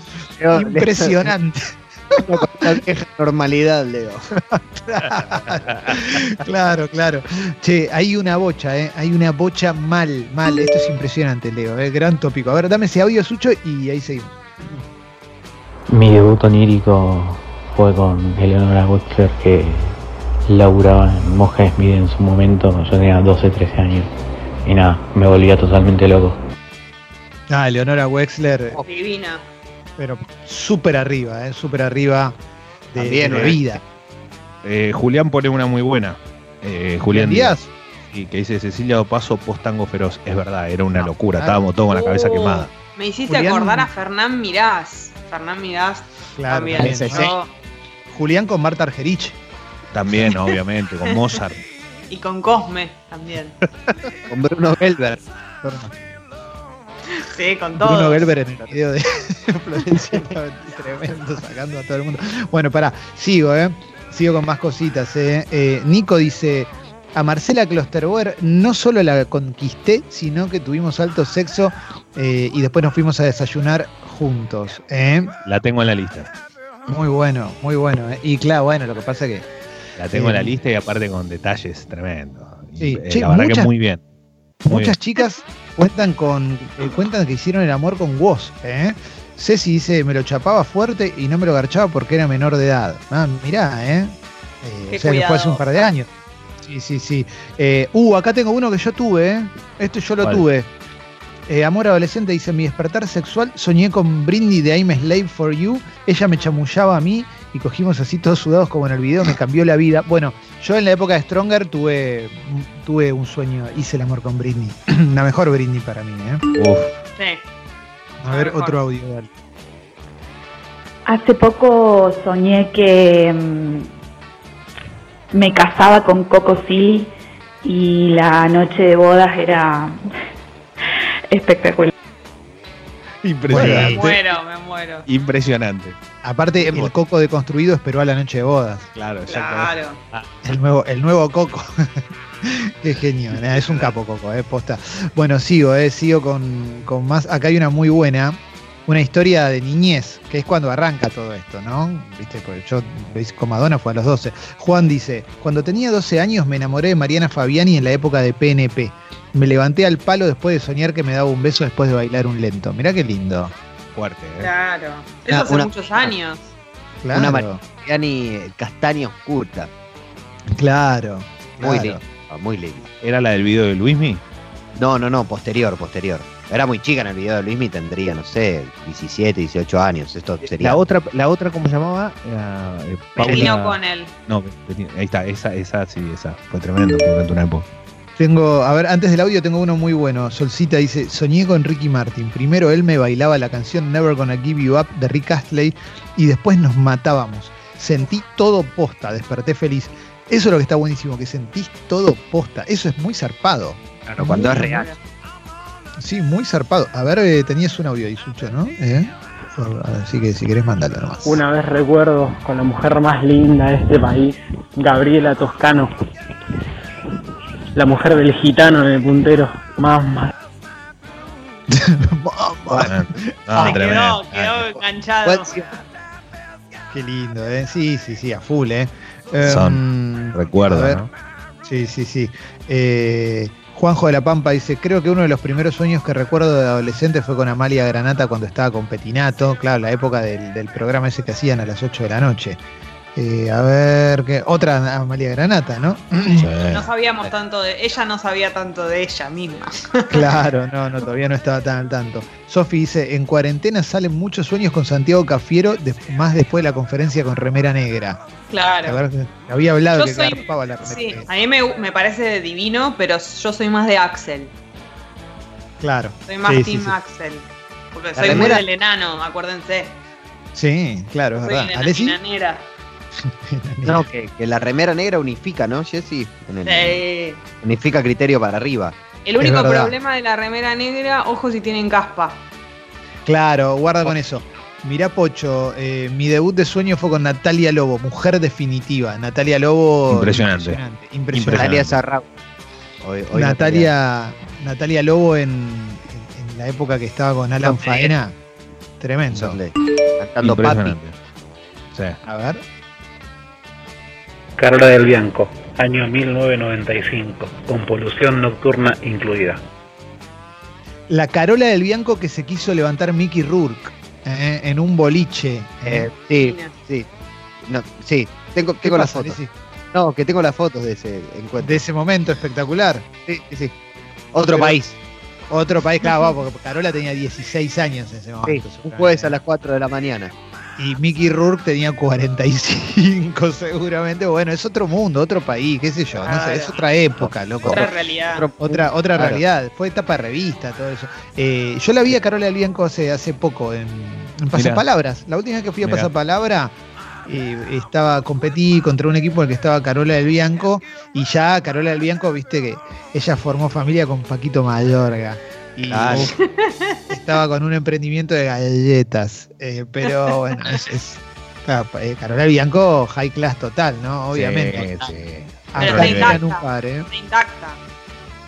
Speaker 4: Impresionante.
Speaker 3: Leo, con una vieja normalidad, Leo.
Speaker 4: Claro, claro. Che, hay una bocha, ¿eh? Hay una bocha mal, mal. Esto es impresionante, Leo. ¿eh? Gran tópico. A ver, dame ese audio, Sucho, y ahí seguimos.
Speaker 7: Mi debut onírico fue con Eleonora Wexler que laburaba en Moja Smith en su momento, yo tenía 12, 13 años. Y nada, me volvía totalmente loco.
Speaker 4: Ah, Leonora Wexler,
Speaker 1: Divina.
Speaker 4: pero súper arriba, ¿eh? Súper arriba de,
Speaker 3: También,
Speaker 4: de
Speaker 3: ¿eh?
Speaker 4: vida.
Speaker 2: Eh, Julián pone una muy buena. Eh, Julián
Speaker 4: Díaz.
Speaker 2: Sí, que dice Cecilia Dopaso post tango feroz. Es verdad, era una
Speaker 4: No,
Speaker 2: locura.
Speaker 4: claro.
Speaker 2: Estábamos todos con la cabeza
Speaker 1: Oh,
Speaker 2: quemada.
Speaker 1: Me hiciste
Speaker 4: Julián-
Speaker 1: acordar a Fernán Mirás. Fernán Mirás
Speaker 4: Claro,
Speaker 1: también.
Speaker 4: también.
Speaker 3: Sí, sí.
Speaker 1: Yo-
Speaker 4: Julián con Marta Argerich.
Speaker 2: También, obviamente, con Mozart.
Speaker 1: y con Cosme también.
Speaker 3: Con Bruno Gelber.
Speaker 1: Sí, con todo.
Speaker 4: Bruno Gelber en el video de Florencia tremendo, sacando a todo el mundo. Bueno, pará, sigo, ¿eh? Sigo con más cositas, ¿eh? Eh, Nico dice, a Marcela Klosterboer no solo la conquisté, sino que tuvimos alto sexo eh, y después nos fuimos a desayunar juntos, ¿eh?
Speaker 2: La tengo en la lista.
Speaker 4: Muy bueno, muy bueno. ¿eh? Y claro, bueno, lo que pasa que
Speaker 2: La tengo en la lista y aparte con detalles tremendos. Y,
Speaker 4: Sí.
Speaker 2: eh,
Speaker 4: Che,
Speaker 2: la verdad que
Speaker 4: muchas-
Speaker 2: muy bien. Muy
Speaker 4: muchas chicas cuentan con eh, cuentan que hicieron el amor con vos, ¿eh? Ceci dice, me lo chapaba fuerte y no me lo garchaba porque era menor de edad. Ah, mirá, ¿eh? Eh,
Speaker 1: Qué
Speaker 4: o sea, que fue hace un par de años. Sí, sí, sí. Eh, uh, acá tengo uno que yo tuve, ¿eh? Este yo lo
Speaker 2: ¿Cuál?
Speaker 4: tuve. Eh, amor adolescente dice, mi despertar sexual, soñé con Brindy de I'm a Slave for You. Ella me chamullaba a mí y cogimos así todos sudados como en el video, me cambió la vida. Bueno, yo en la época de Stronger tuve, tuve un sueño, hice el amor con Britney. la mejor Britney para mí, ¿eh?
Speaker 2: Uf,
Speaker 1: Sí.
Speaker 4: A ver,
Speaker 1: mejor.
Speaker 4: otro audio, dale.
Speaker 8: Hace poco soñé que mm, me casaba con Coco Silly y la noche de bodas era espectacular.
Speaker 1: Me
Speaker 2: impresionante.
Speaker 1: muero, me muero.
Speaker 2: Impresionante.
Speaker 4: Aparte, el coco deconstruido esperó a la noche de bodas.
Speaker 2: Claro, ya
Speaker 1: Claro.
Speaker 4: El nuevo, el nuevo coco. Qué genio, es un capo coco, eh, posta. Bueno, sigo, eh, sigo con, con más. Acá hay una muy buena, una historia de niñez, que es cuando arranca todo esto, ¿no? Viste, porque yo con Madonna fue a los 12. Juan dice, cuando tenía 12 años me enamoré de Mariana Fabiani en la época de PNP. Me levanté al palo después de soñar que me daba un beso después de bailar un lento. Mirá qué lindo.
Speaker 2: fuerte. ¿eh?
Speaker 1: Claro. Eso hace
Speaker 3: una-
Speaker 1: muchos años.
Speaker 4: Claro,
Speaker 3: Una Mariani castaña oscura.
Speaker 4: claro.
Speaker 3: Muy
Speaker 4: claro.
Speaker 3: linda, muy linda.
Speaker 2: ¿Era la del video de Luismi?
Speaker 3: No, no, no, posterior, posterior. Era muy chica en el video de Luismi, tendría, no sé, 17, 18 años. Esto sería.
Speaker 2: La otra, la otra ¿cómo se llamaba? Era, eh,
Speaker 1: Vino con él.
Speaker 2: No, ahí está, esa, esa, sí, esa. Fue tremendo durante una época.
Speaker 4: Tengo, a ver, antes del audio tengo uno muy bueno. Solcita dice, soñé con Ricky Martin. Primero él me bailaba la canción Never Gonna Give You Up de Rick Astley y después nos matábamos. Sentí todo posta, desperté feliz. Eso es lo que está buenísimo, que sentís todo posta. Eso es muy zarpado.
Speaker 3: Claro, cuando
Speaker 4: Muy,
Speaker 3: es real.
Speaker 4: Sí, muy zarpado. A ver, eh, tenías un audio ahí, Sucho, ¿no? ¿Eh? Así que si querés mandarlo nomás.
Speaker 9: Una vez recuerdo con la mujer más linda de este país, Gabriela Toscano. La mujer del gitano en el puntero. Mamá.
Speaker 2: No, tremendo.
Speaker 1: quedó, quedó enganchado.
Speaker 4: Qué lindo, ¿eh? Sí, sí, sí, a full, ¿eh?
Speaker 2: Son Recuerdo,
Speaker 4: a ver.
Speaker 2: ¿no?
Speaker 4: Sí, sí, sí. Eh, Juanjo de la Pampa dice, creo que uno de los primeros sueños que recuerdo de adolescente fue con Amalia Granata cuando estaba con Petinato, claro, la época del, del programa ese que hacían a las 8 de la noche. Eh, a ver, ¿qué? otra Amalia Granata, ¿no?
Speaker 2: Sí.
Speaker 1: No sabíamos tanto de. Ella no sabía tanto de ella misma.
Speaker 4: Claro, no, no, todavía no estaba tan al tanto. Sofi dice, en cuarentena salen muchos sueños con Santiago Cafiero, de- más después de la conferencia con Remera Negra.
Speaker 1: Claro.
Speaker 4: ver, había hablado
Speaker 1: Yo
Speaker 4: que
Speaker 1: soy-
Speaker 4: la remera
Speaker 1: Sí,
Speaker 4: negra.
Speaker 1: a mí me, me parece divino, pero yo soy más de Axel.
Speaker 4: Claro.
Speaker 1: Soy más
Speaker 4: Sí,
Speaker 1: Team
Speaker 4: sí, sí.
Speaker 1: Axel. Porque
Speaker 3: La
Speaker 1: soy muy
Speaker 3: remera-
Speaker 1: del enano, acuérdense.
Speaker 4: Sí, claro, es
Speaker 1: Soy
Speaker 4: verdad.
Speaker 3: No, que, que la remera negra unifica, ¿no, el-
Speaker 1: Sí.
Speaker 3: Unifica criterio para arriba.
Speaker 1: El único problema de la remera negra, ojo si tienen caspa.
Speaker 4: Claro, guarda con eso. Mirá, Pocho, eh, mi debut de sueño fue con Natalia Lobo, mujer definitiva. Natalia Lobo.
Speaker 2: Impresionante.
Speaker 4: Impresionante.
Speaker 2: Impresionante.
Speaker 3: Natalia. Hoy- hoy
Speaker 4: Natalia, Natalia Lobo en, en- en la época que estaba con Alan. Faena. Tremendo.
Speaker 3: Cantando papi.
Speaker 2: Sí.
Speaker 4: A ver.
Speaker 10: Carola del Bianco, año 1995, con polución nocturna incluida.
Speaker 4: La Carola del Bianco que se quiso levantar Mickey Rourke eh, en un boliche.
Speaker 3: Eh, sí, sí. No, sí, tengo,
Speaker 4: ¿Qué
Speaker 3: tengo las fotos. No, que tengo las fotos de ese encuentro.
Speaker 4: De ese momento espectacular.
Speaker 3: Sí, sí, sí. Otro
Speaker 4: Pero-
Speaker 3: país.
Speaker 4: Otro país, claro, porque Carola tenía 16 años en ese
Speaker 3: Sí,
Speaker 4: momento.
Speaker 3: un jueves a las 4 de la mañana.
Speaker 4: Y Mickey Rourke tenía 45 seguramente. Bueno, es otro mundo, otro país, qué sé yo. No sé, es otra época, loco.
Speaker 1: Otra realidad.
Speaker 3: Otro-
Speaker 4: Otra, otra
Speaker 3: Claro.
Speaker 4: realidad. Fue etapa de revista, todo eso. Eh, yo la vi a Carola del Bianco hace, hace poco en, en Pasapalabras. La última vez que fui a
Speaker 2: Mirá.
Speaker 4: Pasapalabra eh, estaba, competí contra un equipo en el que estaba Carola del Bianco. Y ya Carola del Bianco, viste que ella formó familia con Paquito Mayorga. Y estaba con un emprendimiento de galletas. Eh, pero bueno, es, es- claro, eh, Carola Bianco, high class total, ¿no? Obviamente.
Speaker 2: Sí, sí.
Speaker 4: Un par, ¿eh?
Speaker 1: Intacta.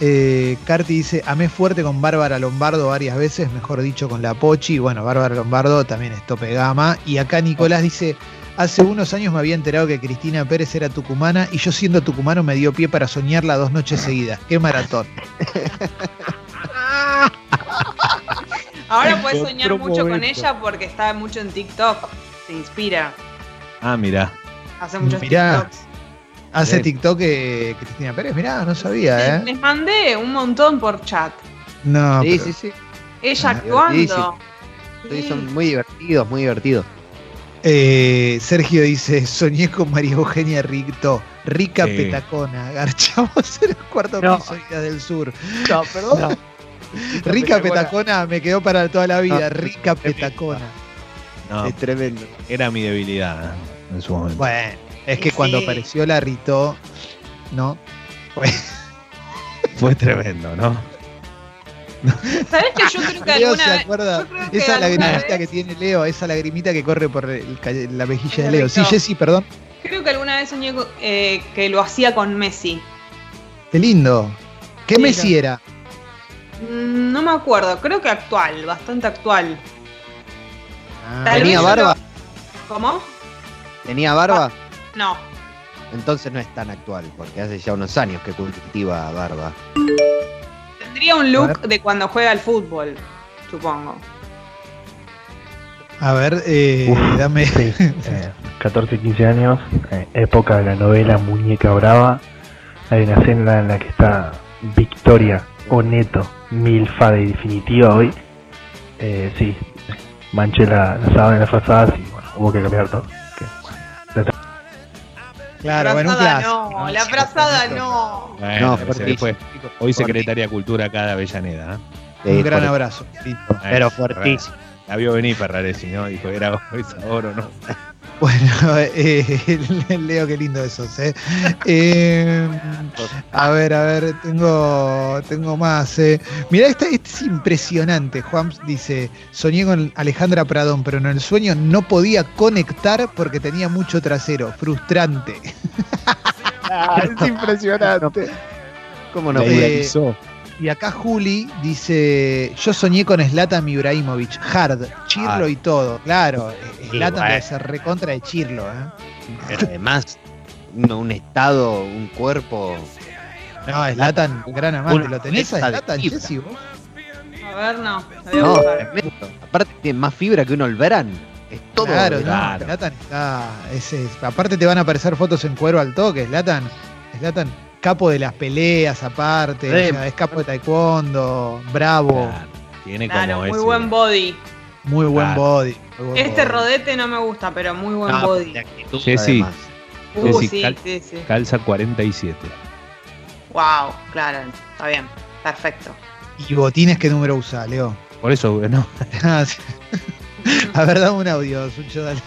Speaker 4: Eh, Carti dice, amé fuerte con Bárbara Lombardo varias veces, mejor dicho con la Pochi. Bueno, Bárbara Lombardo también es tope gama. Y acá Nicolás dice, hace unos años me había enterado que Cristina Pérez era tucumana y yo siendo tucumano me dio pie para soñarla dos noches seguidas. ¡Qué maratón!
Speaker 1: Ahora puedes soñar mucho con ella porque está mucho en TikTok. Se inspira.
Speaker 2: Ah, mirá.
Speaker 1: Hace muchos
Speaker 4: Mirá.
Speaker 1: TikToks.
Speaker 4: Hace. TikTok eh, Cristina Pérez, mirá, no sabía, ¿eh?
Speaker 1: Les mandé un montón por chat.
Speaker 4: No,
Speaker 3: sí,
Speaker 4: pero-
Speaker 3: sí, sí.
Speaker 1: Ella
Speaker 3: Ah,
Speaker 1: actuando.
Speaker 3: Sí, son muy divertidos, muy divertidos.
Speaker 4: Eh, Sergio dice, soñé con María Eugenia Ricto, rica
Speaker 2: Sí.
Speaker 4: petacona, garchamos en el cuarto
Speaker 3: No.
Speaker 4: piso del Sur.
Speaker 3: No, perdón.
Speaker 4: Rica petacona me quedó para toda la vida,
Speaker 3: No,
Speaker 4: rica petacona.
Speaker 2: No,
Speaker 3: Es tremendo.
Speaker 2: era mi debilidad en su momento.
Speaker 4: Bueno, es que
Speaker 1: Sí.
Speaker 4: cuando apareció la Rito, ¿no?
Speaker 2: Fue tremendo, ¿no?
Speaker 1: ¿Sabes que yo creo que
Speaker 4: Leo
Speaker 1: alguna
Speaker 4: se
Speaker 1: vez.
Speaker 4: acuerda,
Speaker 1: que
Speaker 4: esa lagrimita
Speaker 1: vez-
Speaker 4: que tiene Leo, esa lagrimita que corre por el la mejilla de Leo. Sí. Jessy, perdón.
Speaker 1: Creo que alguna vez soñé eh, que lo hacía con Messi.
Speaker 4: Qué lindo. ¿Qué
Speaker 1: Sí,
Speaker 4: Messi era?
Speaker 1: No me acuerdo, creo que actual, bastante actual. Tal
Speaker 3: ¿Tenía barba?
Speaker 1: ¿Cómo?
Speaker 3: ¿Tenía barba?
Speaker 1: No.
Speaker 3: Entonces no es tan actual, porque hace ya unos años que cultiva barba.
Speaker 1: Tendría un look de cuando juega al fútbol, supongo.
Speaker 4: A ver, eh,
Speaker 10: Uf,
Speaker 4: dame.
Speaker 10: Sí, eh, 14, 15 años, eh, época de la novela Muñeca Brava. Hay una escena en la que está Victoria Oneto, milfa de definitiva hoy. Eh, sí, manché la, la sábana en las frazadas y bueno, hubo que cambiar todo. Que, bueno,
Speaker 4: Claro, bueno, un clásico.
Speaker 1: no, la frazada no.
Speaker 2: Bueno,
Speaker 3: No, fuertísimo.
Speaker 2: Hoy secretaria de Cultura acá de Avellaneda. ¿eh?
Speaker 4: Un gran abrazo.
Speaker 3: Pero fuertísimo.
Speaker 2: La vio venir Ferraresi, ¿no? Dijo, era hoy sabor o no.
Speaker 4: Bueno, eh, Leo, qué lindo eso, ¿eh? Eh, a ver, a ver, tengo, tengo más. Eh. Mirá, este, este es impresionante. Juan dice, soñé con Alejandra Pradón, pero en el sueño no podía conectar porque tenía mucho trasero. Frustrante. es impresionante.
Speaker 3: ¿Cómo no?
Speaker 2: La
Speaker 4: Eh,
Speaker 2: idealizó.
Speaker 4: Y acá Juli dice, yo soñé con Zlatan Ibrahimovic, hard, Chirlo
Speaker 2: Ah.
Speaker 4: y todo. Claro,
Speaker 3: bueno.
Speaker 4: debe ser recontra de Chirlo, ¿eh?
Speaker 3: Pero además, un, un estado, un cuerpo.
Speaker 4: No, Zlatan, gran amante.
Speaker 3: Una
Speaker 4: ¿Lo tenés a
Speaker 3: fibra.
Speaker 4: Jessy, vos?
Speaker 1: A ver, no.
Speaker 3: No. Aparte tiene más fibra que un Olverán. Es todo.
Speaker 4: Claro, no. Zlatan está... ese es- aparte te van a aparecer fotos en cuero al toque, Zlatan. Zlatan, capo de las peleas aparte,
Speaker 3: Sí.
Speaker 4: o sea, es capo de taekwondo, bravo,
Speaker 2: Claro, tiene
Speaker 1: Claro,
Speaker 2: como
Speaker 1: muy
Speaker 2: ese-
Speaker 1: buen body.
Speaker 4: muy buen
Speaker 2: Claro.
Speaker 4: body. muy buen
Speaker 1: Este
Speaker 4: body.
Speaker 1: rodete no me gusta, pero muy buen
Speaker 3: No,
Speaker 1: body.
Speaker 2: Jessy.
Speaker 1: Uh,
Speaker 2: sí,
Speaker 1: sí,
Speaker 2: cal-
Speaker 1: sí, sí.
Speaker 2: Calza 47.
Speaker 1: Wow, claro, está bien. Perfecto.
Speaker 4: ¿Y botines qué número usa, Leo?
Speaker 2: Por eso, no.
Speaker 4: Ah. A ver, dame un audio, Sucho, dale.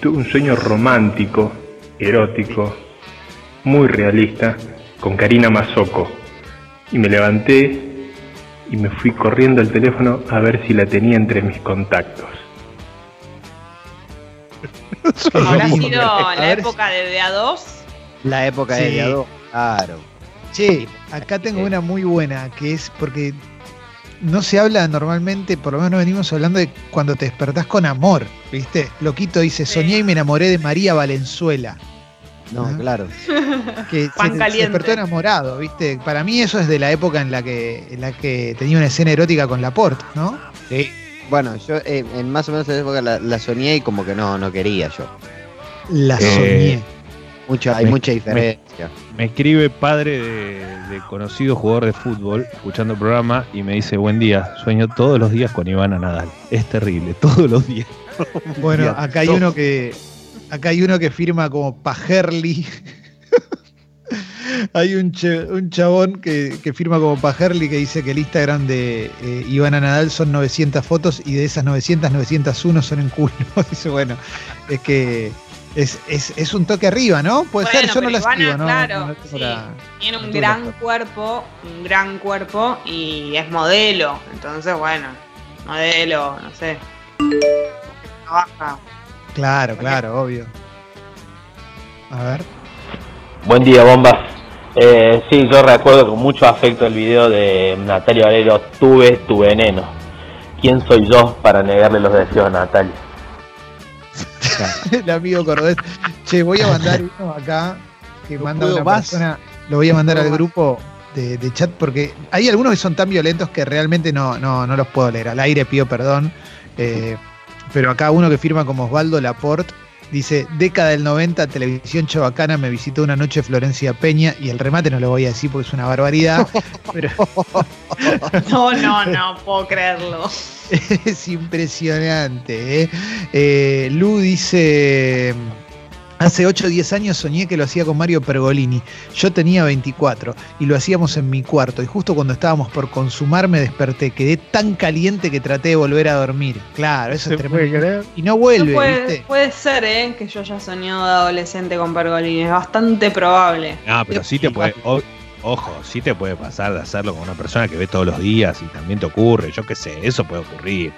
Speaker 10: Tuve un sueño romántico, erótico, muy realista, con Karina Mazoco. Y me levanté y me fui corriendo al teléfono a ver si la tenía entre mis contactos.
Speaker 1: Habrá sido la época de DA2.
Speaker 3: La época de
Speaker 4: Sí.
Speaker 3: Diado. Claro.
Speaker 4: Che, acá tengo una muy buena, que es porque no se habla normalmente, por lo menos no venimos hablando de cuando te despertás con amor, ¿viste? Loquito dice, soñé y me enamoré de María Valenzuela,
Speaker 3: No,
Speaker 4: Ah.
Speaker 3: claro.
Speaker 4: que
Speaker 1: Pan
Speaker 4: se, se
Speaker 1: caliente.
Speaker 4: despertó enamorado, ¿viste? Para mí eso es de la época en la que, en la que tenía una escena erótica con Laporte, ¿no?
Speaker 3: Sí. Bueno, yo eh, en más o menos esa época la, la soñé y como que no, no quería yo.
Speaker 4: La
Speaker 2: Eh,
Speaker 4: soñé.
Speaker 3: Mucho, hay
Speaker 2: Me-
Speaker 3: mucha diferencia.
Speaker 2: Me escribe padre de, de conocido jugador de fútbol, escuchando el programa, y me dice, buen día, sueño todos los días con Ivana Nadal. Es terrible, todos los días.
Speaker 4: Bueno, acá hay
Speaker 2: no.
Speaker 4: uno que acá hay uno que firma como Pajerli. hay un, che- un chabón que, que firma como Pajerli que dice que el Instagram de eh, Ivana Nadal son 900 fotos y de esas 900, 901 son en culo. dice, bueno, es que es, es, es un toque arriba, ¿no? Puede
Speaker 1: Bueno,
Speaker 4: ser, yo no la
Speaker 1: Ivana,
Speaker 4: sigo, ¿no?
Speaker 1: claro,
Speaker 4: No
Speaker 1: sí.
Speaker 4: la-
Speaker 1: Tiene un gran cuerpo, un gran cuerpo y es modelo. Entonces, bueno, modelo, no sé. Trabaja.
Speaker 4: Claro, claro, obvio. A ver.
Speaker 11: Buen día, bombas. Eh, sí, yo recuerdo con mucho afecto el video de Natalia Valero, Tuve tu veneno. ¿Quién soy yo para negarle los deseos a Natalia?
Speaker 4: el amigo cordés. Che, voy a mandar uno acá que manda una
Speaker 2: más.
Speaker 4: persona. Lo voy a mandar
Speaker 1: No
Speaker 4: al grupo de, de chat porque hay algunos que son tan violentos que realmente no, no, no los puedo leer. Al aire pido perdón. Eh, pero acá uno que firma como Osvaldo Laporte dice: Década del 90, televisión chabacana, me visitó una noche Florencia Peña. Y el remate no lo voy a decir porque es una barbaridad. pero
Speaker 1: No, no, no puedo creerlo.
Speaker 4: es impresionante. ¿eh? Eh, Lu dice, hace 8 o 10 años soñé que lo hacía con Mario Pergolini. Yo tenía 24 y lo hacíamos en mi cuarto. Y justo cuando estábamos por consumar me desperté. Quedé tan caliente que traté de volver a dormir. Claro, eso es
Speaker 10: ¿Se puede
Speaker 4: tremendo. Y no vuelve,
Speaker 1: No puede,
Speaker 4: ¿viste?
Speaker 1: puede ser, ¿eh? Que yo haya soñado de adolescente con Pergolini. Es bastante probable.
Speaker 2: No, pero sí te puede, o- ojo, sí te puede pasar de hacerlo con una persona que ve todos los días y también te ocurre, yo qué sé, eso puede ocurrir.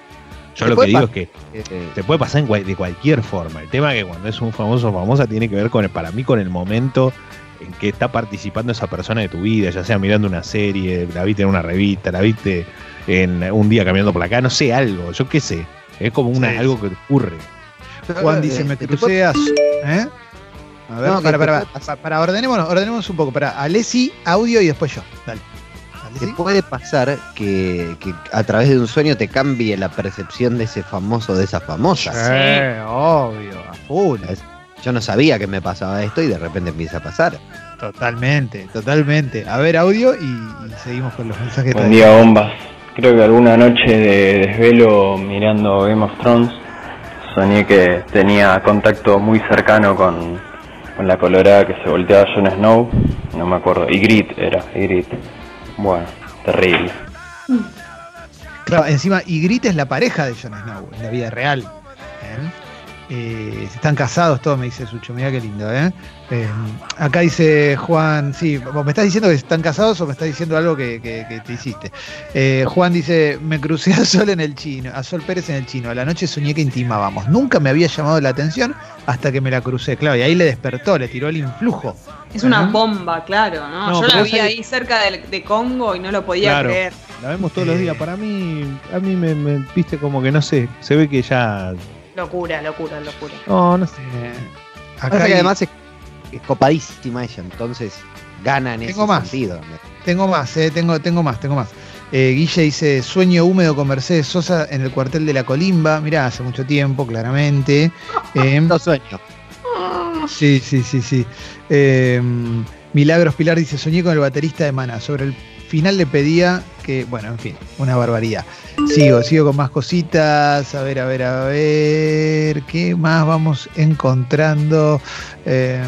Speaker 2: Yo lo que digo es que
Speaker 3: Eh,
Speaker 2: te puede pasar en cual- de cualquier forma. El tema es que cuando es un famoso o famosa tiene que ver con, el- para mí, con el momento en que está participando esa persona de tu vida, ya sea mirando una serie, la viste en una revista, la viste en un día caminando por calle, no sé, algo, yo qué sé. Es como una,
Speaker 4: Sí.
Speaker 2: algo que ocurre.
Speaker 4: Juan dice, me su- ¿Eh? A ver,
Speaker 3: No,
Speaker 4: para, para, para, para, ordenémonos, ordenemos un poco. Para Alessi, audio y después yo. Dale.
Speaker 3: Te puede pasar que, que a través de un sueño te cambie la percepción de ese famoso, de esa famosa.
Speaker 4: Eh, obvio, a full.
Speaker 3: Yo no sabía que me pasaba esto y de repente empieza a pasar.
Speaker 4: Totalmente, totalmente. A ver, audio y, y seguimos con los mensajes.
Speaker 6: Buen día, bombas. Creo que alguna noche de desvelo mirando Game of Thrones soñé que tenía contacto muy cercano con, con la colorada que se volteaba Jon Snow. No me acuerdo. Y Grit era, y Grit. Bueno, terrible.
Speaker 4: Claro, encima, Ygritte es la pareja de Jon Snow en la vida real. ¿eh? Eh, están casados todos, me dice Sucho, mirá qué lindo, ¿eh? Eh, acá dice Juan, sí, ¿vos ¿me estás diciendo que están casados o me estás diciendo algo que, que- que te hiciste? Eh, Juan dice, me crucé a Sol en el chino, a Sol Pérez en el chino, a la noche soñé que intimábamos. Nunca me había llamado la atención hasta que me la crucé, claro, y ahí le despertó, le tiró el influjo.
Speaker 1: Es una bomba, claro, ¿no?
Speaker 2: No,
Speaker 1: Yo la vi ahí cerca de, de Congo y no lo podía
Speaker 2: Claro.
Speaker 1: creer.
Speaker 2: La vemos todos los días. Para mí, a mí me, me- viste como que no sé, se ve que ya.
Speaker 1: Locura, locura, locura.
Speaker 2: No, no sé.
Speaker 3: Pasa
Speaker 4: acá
Speaker 3: que además es, es copadísima ella, entonces gana en
Speaker 4: Tengo
Speaker 3: ese
Speaker 4: más.
Speaker 3: sentido.
Speaker 4: Tengo más, eh, tengo, tengo más, tengo más. Eh, Guille dice, sueño húmedo con Mercedes Sosa en el cuartel de la Colimba. Mirá, hace mucho tiempo, claramente. Eh,
Speaker 3: No sueño.
Speaker 4: sí, sí, sí, sí. Eh, Milagros Pilar dice, soñé con el baterista de Mana. Sobre el final le pedía que, bueno, en fin, una barbaridad. Sigo, sigo con más cositas. A ver, a ver, a ver. ¿Qué más vamos encontrando? Eh,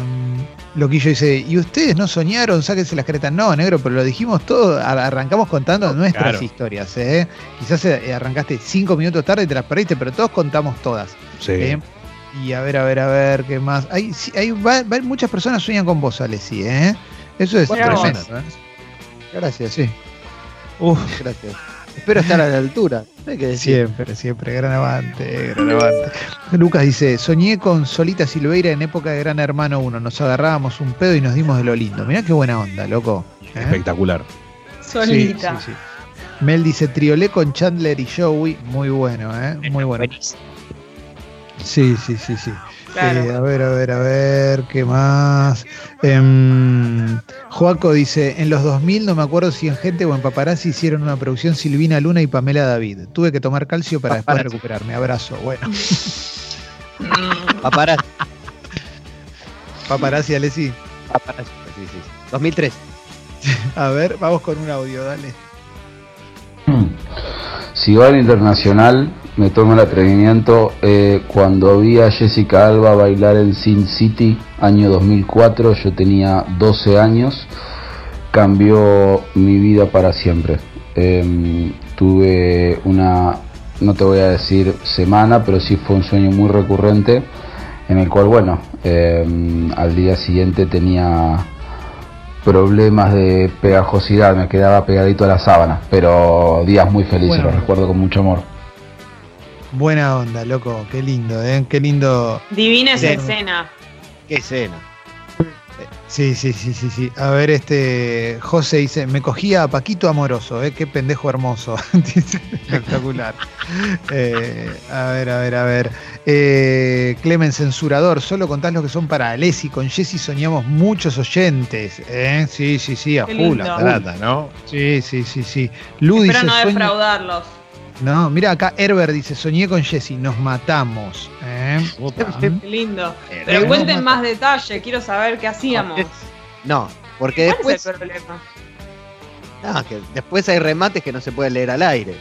Speaker 4: Loquillo dice, ¿y ustedes no soñaron? Sáquense las caretas. No, negro, pero lo dijimos todo. Ar- Arrancamos contando nuestras
Speaker 2: Claro.
Speaker 4: historias. ¿eh? Quizás eh, arrancaste cinco minutos tarde y te las perdiste, pero todos contamos todas.
Speaker 2: Sí.
Speaker 4: ¿eh? Y a ver, a ver, a ver, ¿qué más? Hay, sí, hay va- va- muchas personas sueñan con vos, Alessi, ¿eh? Eso es
Speaker 1: vos.
Speaker 4: tremendo, ¿eh?
Speaker 3: Gracias,
Speaker 4: Sí.
Speaker 3: Uf, gracias. Espero estar a la altura. Hay que decir.
Speaker 4: Siempre, siempre, gran avante, gran avante. Lucas dice, soñé con Solita Silveira en época de Gran Hermano 1, nos agarrábamos un pedo y nos dimos de lo lindo. Mirá qué buena onda, loco. ¿eh?
Speaker 2: Espectacular.
Speaker 1: Solita.
Speaker 4: Sí, sí, sí. Mel dice, triolé con Chandler y Joey, muy bueno, ¿eh? Muy bueno. Sí, sí, sí, sí.
Speaker 1: Claro.
Speaker 4: Eh, a ver, a ver, a ver, ¿qué más? Em, Joaco dice, en los 2000 no me acuerdo si en Gente o en Paparazzi hicieron una producción Silvina Luna y Pamela David. Tuve que tomar calcio para después recuperarme. Abrazo. Bueno,
Speaker 3: Paparazzi.
Speaker 4: Paparazzi, Alessi.
Speaker 3: Paparazzi. Sí, sí. 2003.
Speaker 4: A ver, vamos con un audio, dale.
Speaker 12: Si va al internacional, me tomo el atrevimiento. eh, cuando vi a Jessica Alba bailar en Sin City, año 2004, yo tenía 12 años, cambió mi vida para siempre. Em, tuve una, no te voy a decir semana, pero sí fue un sueño muy recurrente, en el cual, bueno, em, al día siguiente tenía problemas de pegajosidad, me quedaba pegadito a la sábana, pero días muy felices,
Speaker 4: Bueno.
Speaker 12: los recuerdo con mucho amor.
Speaker 4: Buena onda, loco. Qué lindo, ¿eh? Qué lindo.
Speaker 1: Divina esa escena.
Speaker 3: Qué escena.
Speaker 4: Sí, sí, sí, sí, sí. A ver, este José dice, me cogía a Paquito Amoroso, ¿eh? Qué pendejo hermoso. Dice, Espectacular. Eh, a ver, a ver, a ver. Eh, Clemen Censurador, solo contás lo que son para Alessi. Con Jessy soñamos muchos oyentes. ¿eh? Sí, sí, sí, a full. a.
Speaker 2: Trata, ¿no?
Speaker 4: Sí, sí, sí, sí. Lu
Speaker 1: Espero
Speaker 4: dice,
Speaker 1: no
Speaker 4: "Sueño-".
Speaker 1: defraudarlos.
Speaker 4: No, mira acá, Herbert dice, soñé con Jessy, nos matamos. ¿eh?
Speaker 1: Qué lindo.
Speaker 4: Eh,
Speaker 1: Pero cuenten más detalle, quiero saber qué hacíamos.
Speaker 3: No, porque
Speaker 1: ¿Cuál
Speaker 3: después.
Speaker 1: es el problema?
Speaker 3: No, que después hay remates que no se pueden leer al aire.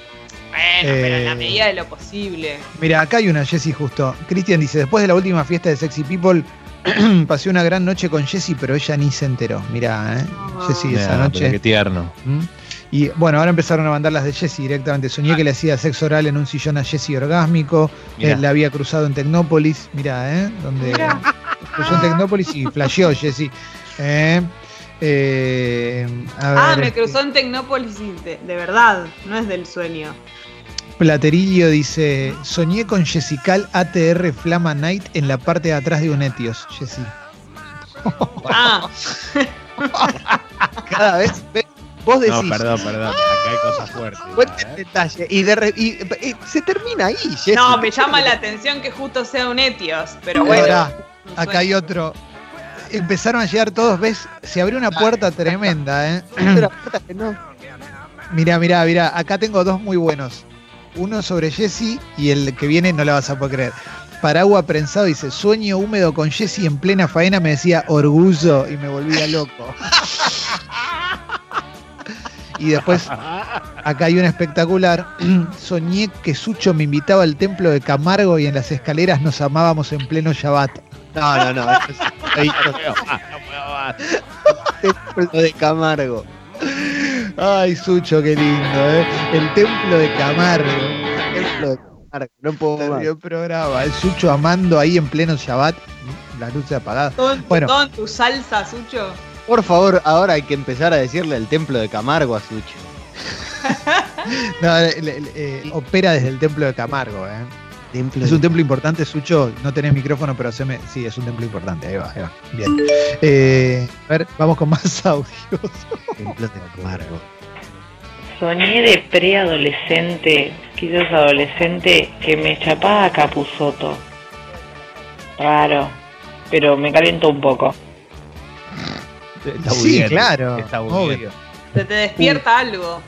Speaker 1: Bueno, pero en la
Speaker 4: Eh,
Speaker 1: medida de lo posible.
Speaker 4: Mira, acá hay una Jessie justo. Cristian dice, después de la última fiesta de Sexy People, pasé una gran noche con Jessie, pero ella ni se enteró. Mira, ¿eh? Jessie esa noche.
Speaker 2: Qué tierno.
Speaker 4: ¿Mm? Y bueno, ahora empezaron a mandar las de Jessie directamente. Soñé que le hacía sexo oral en un sillón a Jessie orgásmico.
Speaker 2: Mirá.
Speaker 4: Eh, la había cruzado en Tecnópolis. Mira, ¿eh? Donde
Speaker 1: Mirá.
Speaker 4: cruzó en Tecnópolis y flasheó Jessie. Eh, eh, a
Speaker 1: Ah,
Speaker 4: ver,
Speaker 1: me
Speaker 4: este,
Speaker 1: cruzó en Tecnópolis de, de verdad, no es del sueño.
Speaker 4: Platerillo dice: Soñé con Jessical ATR Flama Night en la parte de atrás de un Etios. Jessie.
Speaker 1: Ah,
Speaker 3: Cada vez ve- vos decís.
Speaker 2: No, perdón, perdón. Acá hay cosas fuertes.
Speaker 3: Cuente
Speaker 2: ya,
Speaker 3: el
Speaker 2: ¿eh?
Speaker 3: detalle. Y, de re- y- y se termina ahí, Jessy.
Speaker 1: no, me llama la atención que justo sea un Etios, pero bueno.
Speaker 4: Acá hay otro. Empezaron a llegar todos, ¿ves? Se abrió una puerta tremenda, ¿eh? Mirá, mirá, mirá. Acá tengo dos muy buenos. Uno sobre Jesse y el que viene no la vas a poder creer. Paragua prensado dice, sueño húmedo con Jesse en plena faena me decía orgullo y me volvía loco. y después, acá hay un espectacular. Soñé que Sucho me invitaba al templo de Camargo y en las escaleras nos amábamos en pleno Shabbat.
Speaker 3: No, no, no. esto es- Templo de Camargo.
Speaker 4: Ay, Sucho, qué lindo, ¿eh? El templo de Camargo.
Speaker 3: Templo de- Marco, no puedo más.
Speaker 4: El programa. El Sucho amando ahí en pleno Shabbat, las luces apagadas.
Speaker 1: Todo, en tu-
Speaker 4: Bueno.
Speaker 1: todo en tu salsa, Sucho.
Speaker 3: Por favor, ahora hay que empezar a decirle el templo de Camargo a Sucho.
Speaker 4: No, le- le- le- eh, opera desde el templo de Camargo, ¿eh?
Speaker 3: Templo
Speaker 4: Es
Speaker 3: de-
Speaker 4: un templo importante, Sucho. No tenés micrófono, pero haceme. Sí, es un templo importante. Ahí va, ahí va. Bien. Eh, a ver, vamos con más audios.
Speaker 3: templo de Camargo.
Speaker 13: Soñé de preadolescente, quizás adolescente, que me chapaba Capuzoto. Raro, pero me calentó un poco.
Speaker 2: Está
Speaker 4: sí,
Speaker 2: bien,
Speaker 4: claro.
Speaker 2: está
Speaker 4: obvio.
Speaker 1: Se te despierta algo.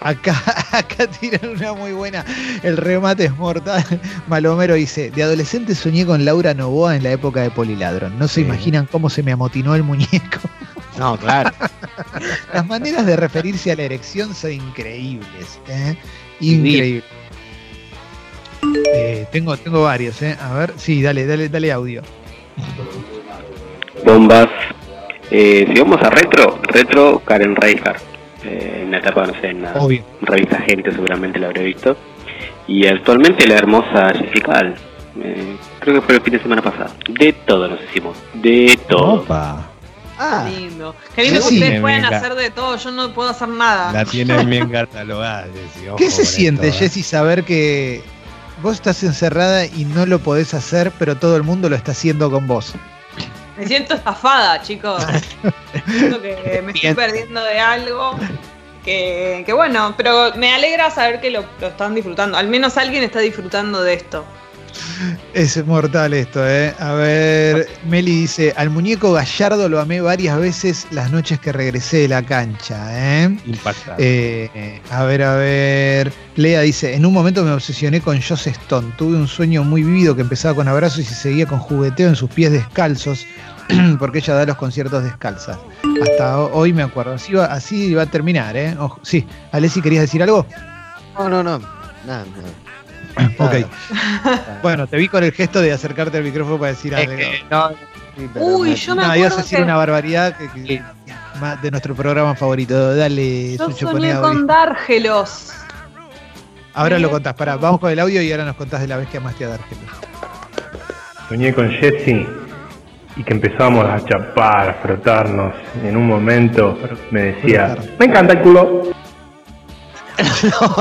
Speaker 4: Acá, acá tiran una muy buena. El remate es mortal. Malomero dice: De adolescente soñé con Laura Novoa en la época de Poliladron. No se
Speaker 2: Sí.
Speaker 4: imaginan cómo se me amotinó el muñeco.
Speaker 3: No, claro.
Speaker 4: Las maneras de referirse a la erección son increíbles. ¿eh? Increíble. Eh, tengo, tengo varios, ¿eh? A ver, sí, dale, dale, dale audio.
Speaker 6: Bombas. Eh, si vamos a retro, retro Karen Reichardt. Eh, en la etapa, no sé, en la
Speaker 4: Obvio.
Speaker 6: revista Gente seguramente la habré visto. Y actualmente la hermosa Jessica Al. Eh, creo que fue el fin de semana pasado. De todo nos hicimos. De todo.
Speaker 2: Opa.
Speaker 3: Ah,
Speaker 1: Lindo. Qué lindo que ustedes pueden hacer de todo. Yo no puedo hacer nada.
Speaker 2: La tienen bien catalogada, Jessy.
Speaker 4: ¿Qué se siente,
Speaker 2: esto, ¿eh?
Speaker 4: Jessy, saber que vos estás encerrada y no lo podés hacer, pero todo el mundo lo está haciendo con vos?
Speaker 1: Me siento estafada, chicos. Siento que me estoy perdiendo de algo. Que, que bueno, pero me alegra saber que lo, lo están disfrutando. Al menos alguien está disfrutando de esto.
Speaker 4: Es mortal esto, ¿eh? A ver, Meli dice, al muñeco Gallardo lo amé varias veces las noches que regresé de la cancha, ¿eh?
Speaker 2: Impactante.
Speaker 4: Eh, a ver, a ver. Lea dice, en un momento me obsesioné con Joss Stone. Tuve un sueño muy vívido que empezaba con abrazos y se seguía con jugueteo en sus pies descalzos, porque ella da los conciertos descalzas. Hasta ho- hoy me acuerdo. Así va, así va a terminar, ¿eh? Ojo. Sí, Alessi, ¿querías decir algo?
Speaker 3: no, no, no. Nada, nada.
Speaker 4: Ok. Bueno, te vi con el gesto de acercarte al micrófono para decir
Speaker 3: Es
Speaker 4: algo.
Speaker 3: que no. sí,
Speaker 1: Uy,
Speaker 3: me-
Speaker 1: yo me
Speaker 4: No, ibas a
Speaker 1: acuerdo
Speaker 4: decir
Speaker 1: que
Speaker 4: una barbaridad que, de nuestro programa favorito. Dale,
Speaker 1: yo
Speaker 4: Sucho,
Speaker 1: soñé con Dárgelos.
Speaker 4: Ahora lo contás, pará, vamos con el audio y ahora nos contás de la vez que amaste a Dargelos.
Speaker 10: Soñé con Jesse y que empezábamos a chapar, a frotarnos. Y en un momento me decía, me encanta el culo.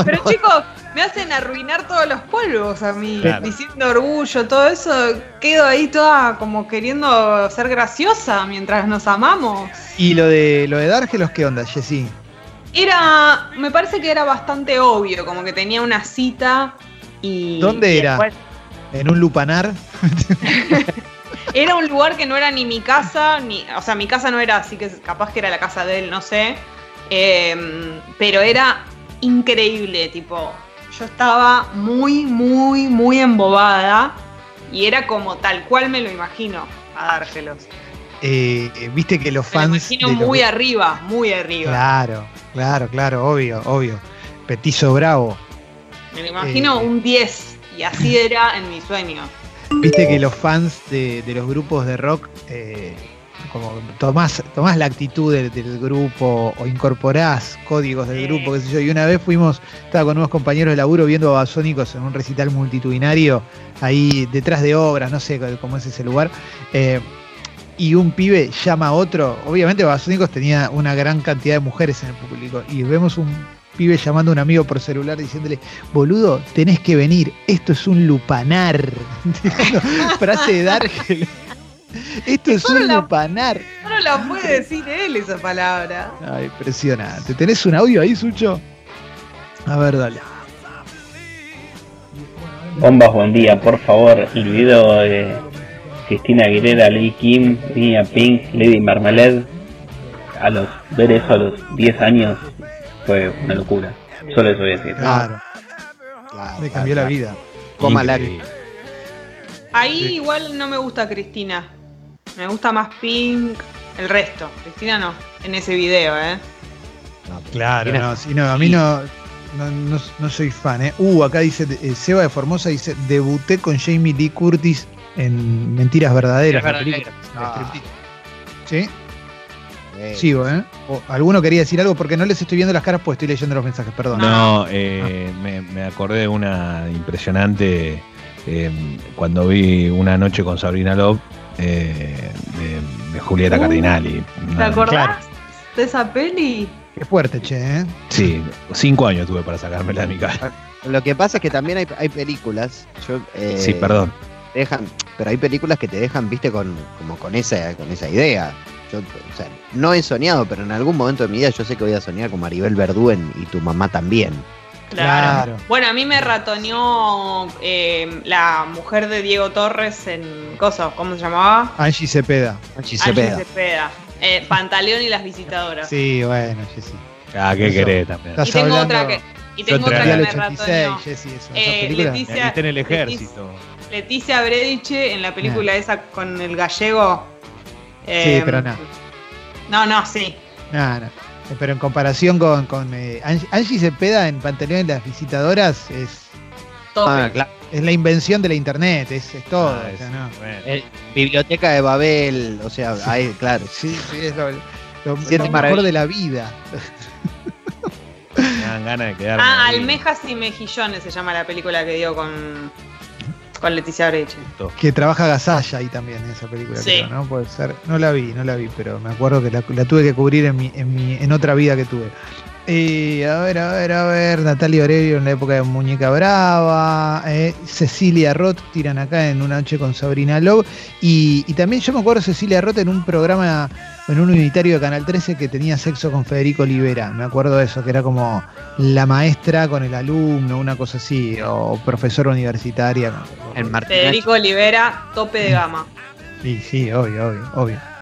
Speaker 1: Pero chicos, me hacen arruinar todos los polvos a mí.
Speaker 2: Claro.
Speaker 1: Diciendo orgullo, todo eso. Quedo ahí toda como queriendo ser graciosa mientras nos amamos.
Speaker 4: ¿Y lo de lo de Dargelos qué onda, Jessy?
Speaker 1: Era, me parece que era bastante obvio, como que tenía una cita y...
Speaker 4: ¿Dónde
Speaker 1: y
Speaker 4: era?
Speaker 1: después-
Speaker 4: ¿En un lupanar?
Speaker 1: Era un lugar que no era ni mi casa, ni, o sea, mi casa no era así que capaz que era la casa de él, no sé. Em, pero era increíble, tipo, yo estaba muy, muy, muy embobada y era como tal cual me lo imagino a dárselos.
Speaker 4: Eh, Viste que los
Speaker 1: Me lo
Speaker 4: fans.
Speaker 1: imagino
Speaker 4: de los-
Speaker 1: muy arriba, muy arriba.
Speaker 4: Claro, claro, claro, obvio, obvio. Petizo Bravo.
Speaker 1: Me lo imagino
Speaker 4: Eh.
Speaker 1: un 10 y así era en mi sueño.
Speaker 4: Viste que los fans de, de los grupos de rock, eh, como tomás, tomás la actitud del, del grupo o incorporás códigos del
Speaker 1: Sí.
Speaker 4: grupo, qué sé yo. Y una vez fuimos, estaba con unos compañeros de laburo viendo a Babasónicos en un recital multitudinario, ahí detrás de obras, no sé cómo es ese lugar. eh, y un pibe llama a otro. Obviamente Babasónicos tenía una gran cantidad de mujeres en el público. Y vemos un pibe llamando a un amigo por celular diciéndole, boludo, tenés que venir, esto es un lupanar. Frase de Dargel. Esto es
Speaker 1: Solo
Speaker 4: un lupanar.
Speaker 1: No la puede decir él esa palabra.
Speaker 4: Ay, impresionante. ¿Tenés un audio ahí, Sucho? A ver, dale.
Speaker 14: Bombas, buen día, por favor, el video de Cristina Aguilera, Lady Kim, Niña Pink, Lady Marmalade, a los ver eso a los 10 años fue una locura. Solo eso voy a decir.
Speaker 4: Claro. Me cambió la vida.
Speaker 3: Coma.
Speaker 1: Ahí igual no me gusta Cristina. Me gusta más Pink, el resto. Cristina no, en ese video, ¿eh?
Speaker 4: Claro, no, sí, no, a mí no, no, no- no soy fan, ¿eh? Uh, acá dice, eh, Seba de Formosa dice, debuté con Jamie Lee Curtis en Mentiras Verdaderas, la película.
Speaker 3: Ah.
Speaker 4: ¿Sí? Sigo, ¿eh? O- ¿Alguno quería decir algo? Porque no les estoy viendo las caras, pues estoy leyendo los mensajes, perdón.
Speaker 2: No, eh, me, me acordé de una impresionante eh, cuando vi Una noche con Sabrina Love eh, de, de Julieta
Speaker 1: Uh,
Speaker 2: Cardinali.
Speaker 1: ¿Te acordás de esa peli?
Speaker 4: Qué fuerte, che, ¿eh?
Speaker 2: Sí, cinco años tuve para sacármela de mi cara.
Speaker 3: Lo que pasa es que también hay, hay películas. Yo, eh,
Speaker 2: Sí, perdón.
Speaker 3: Dejan, pero hay películas que te dejan, viste, con, como con esa, con esa idea. Yo, o sea, no he soñado, pero en algún momento de mi vida yo sé que voy a soñar con Maribel Verdú en- y tu mamá también.
Speaker 1: Claro. Bueno, a mí me ratoneó eh, la mujer de Diego Torres en Coso, ¿cómo se llamaba?
Speaker 4: Angie Cepeda.
Speaker 3: Angie
Speaker 1: Angie Cepeda. Eh, Pantaleón y las visitadoras.
Speaker 4: Sí, bueno, Jessy.
Speaker 2: Ah, ¿qué
Speaker 4: Eso.
Speaker 2: querés también?
Speaker 1: Y tengo
Speaker 4: hablando-
Speaker 1: otra que, y
Speaker 2: Yo
Speaker 1: tengo otra
Speaker 2: entré
Speaker 1: que
Speaker 2: al
Speaker 1: me
Speaker 4: 86,
Speaker 1: ratoneó.
Speaker 4: Jessy, eso.
Speaker 1: Eh. Leticia-
Speaker 2: en el
Speaker 1: Leticia-
Speaker 2: ejército.
Speaker 1: Leticia Brediche en la película esa con el gallego.
Speaker 4: Sí,
Speaker 1: Eh,
Speaker 4: pero no.
Speaker 1: No, no, sí.
Speaker 4: No, no. Eh, Pero en comparación con, con eh, Angie, Angie Cepeda en Pantaleón y las visitadoras es.
Speaker 3: Ah, claro.
Speaker 4: es la invención de la internet, es, es todo.
Speaker 2: Ah,
Speaker 4: o sea,
Speaker 2: es-
Speaker 4: no.
Speaker 2: bueno.
Speaker 3: Eh, Biblioteca de Babel, o sea, ahí, claro.
Speaker 4: Sí, sí, es lo, lo-
Speaker 3: Siete
Speaker 4: lo mejor de la vida.
Speaker 2: Me dan ganas de quedarme.
Speaker 1: Ah,
Speaker 2: ahí.
Speaker 1: Almejas y Mejillones se llama la película que dio con, con Leticia Breche.
Speaker 4: Que trabaja Gasalla ahí también en esa película,
Speaker 1: Sí.
Speaker 4: creo, ¿no? Puede ser. No la vi, no la vi, pero me acuerdo que la, la tuve que cubrir en, mi, en, mi, en otra vida que tuve. Eh, a ver, a ver, a ver. Natalia Aurelio en la época de Muñeca Brava. eh, Cecilia Roth tiran acá en una noche con Sabrina Love. Y, y también yo me acuerdo de Cecilia Roth en un programa, en un unitario de Canal 13 que tenía sexo con Federico Olivera. Me acuerdo de eso, que era como la maestra con el alumno, una cosa así. O profesora universitaria.
Speaker 3: En Martín
Speaker 1: Federico Olivera, tope de gama.
Speaker 4: Sí, sí, obvio, obvio, obvio.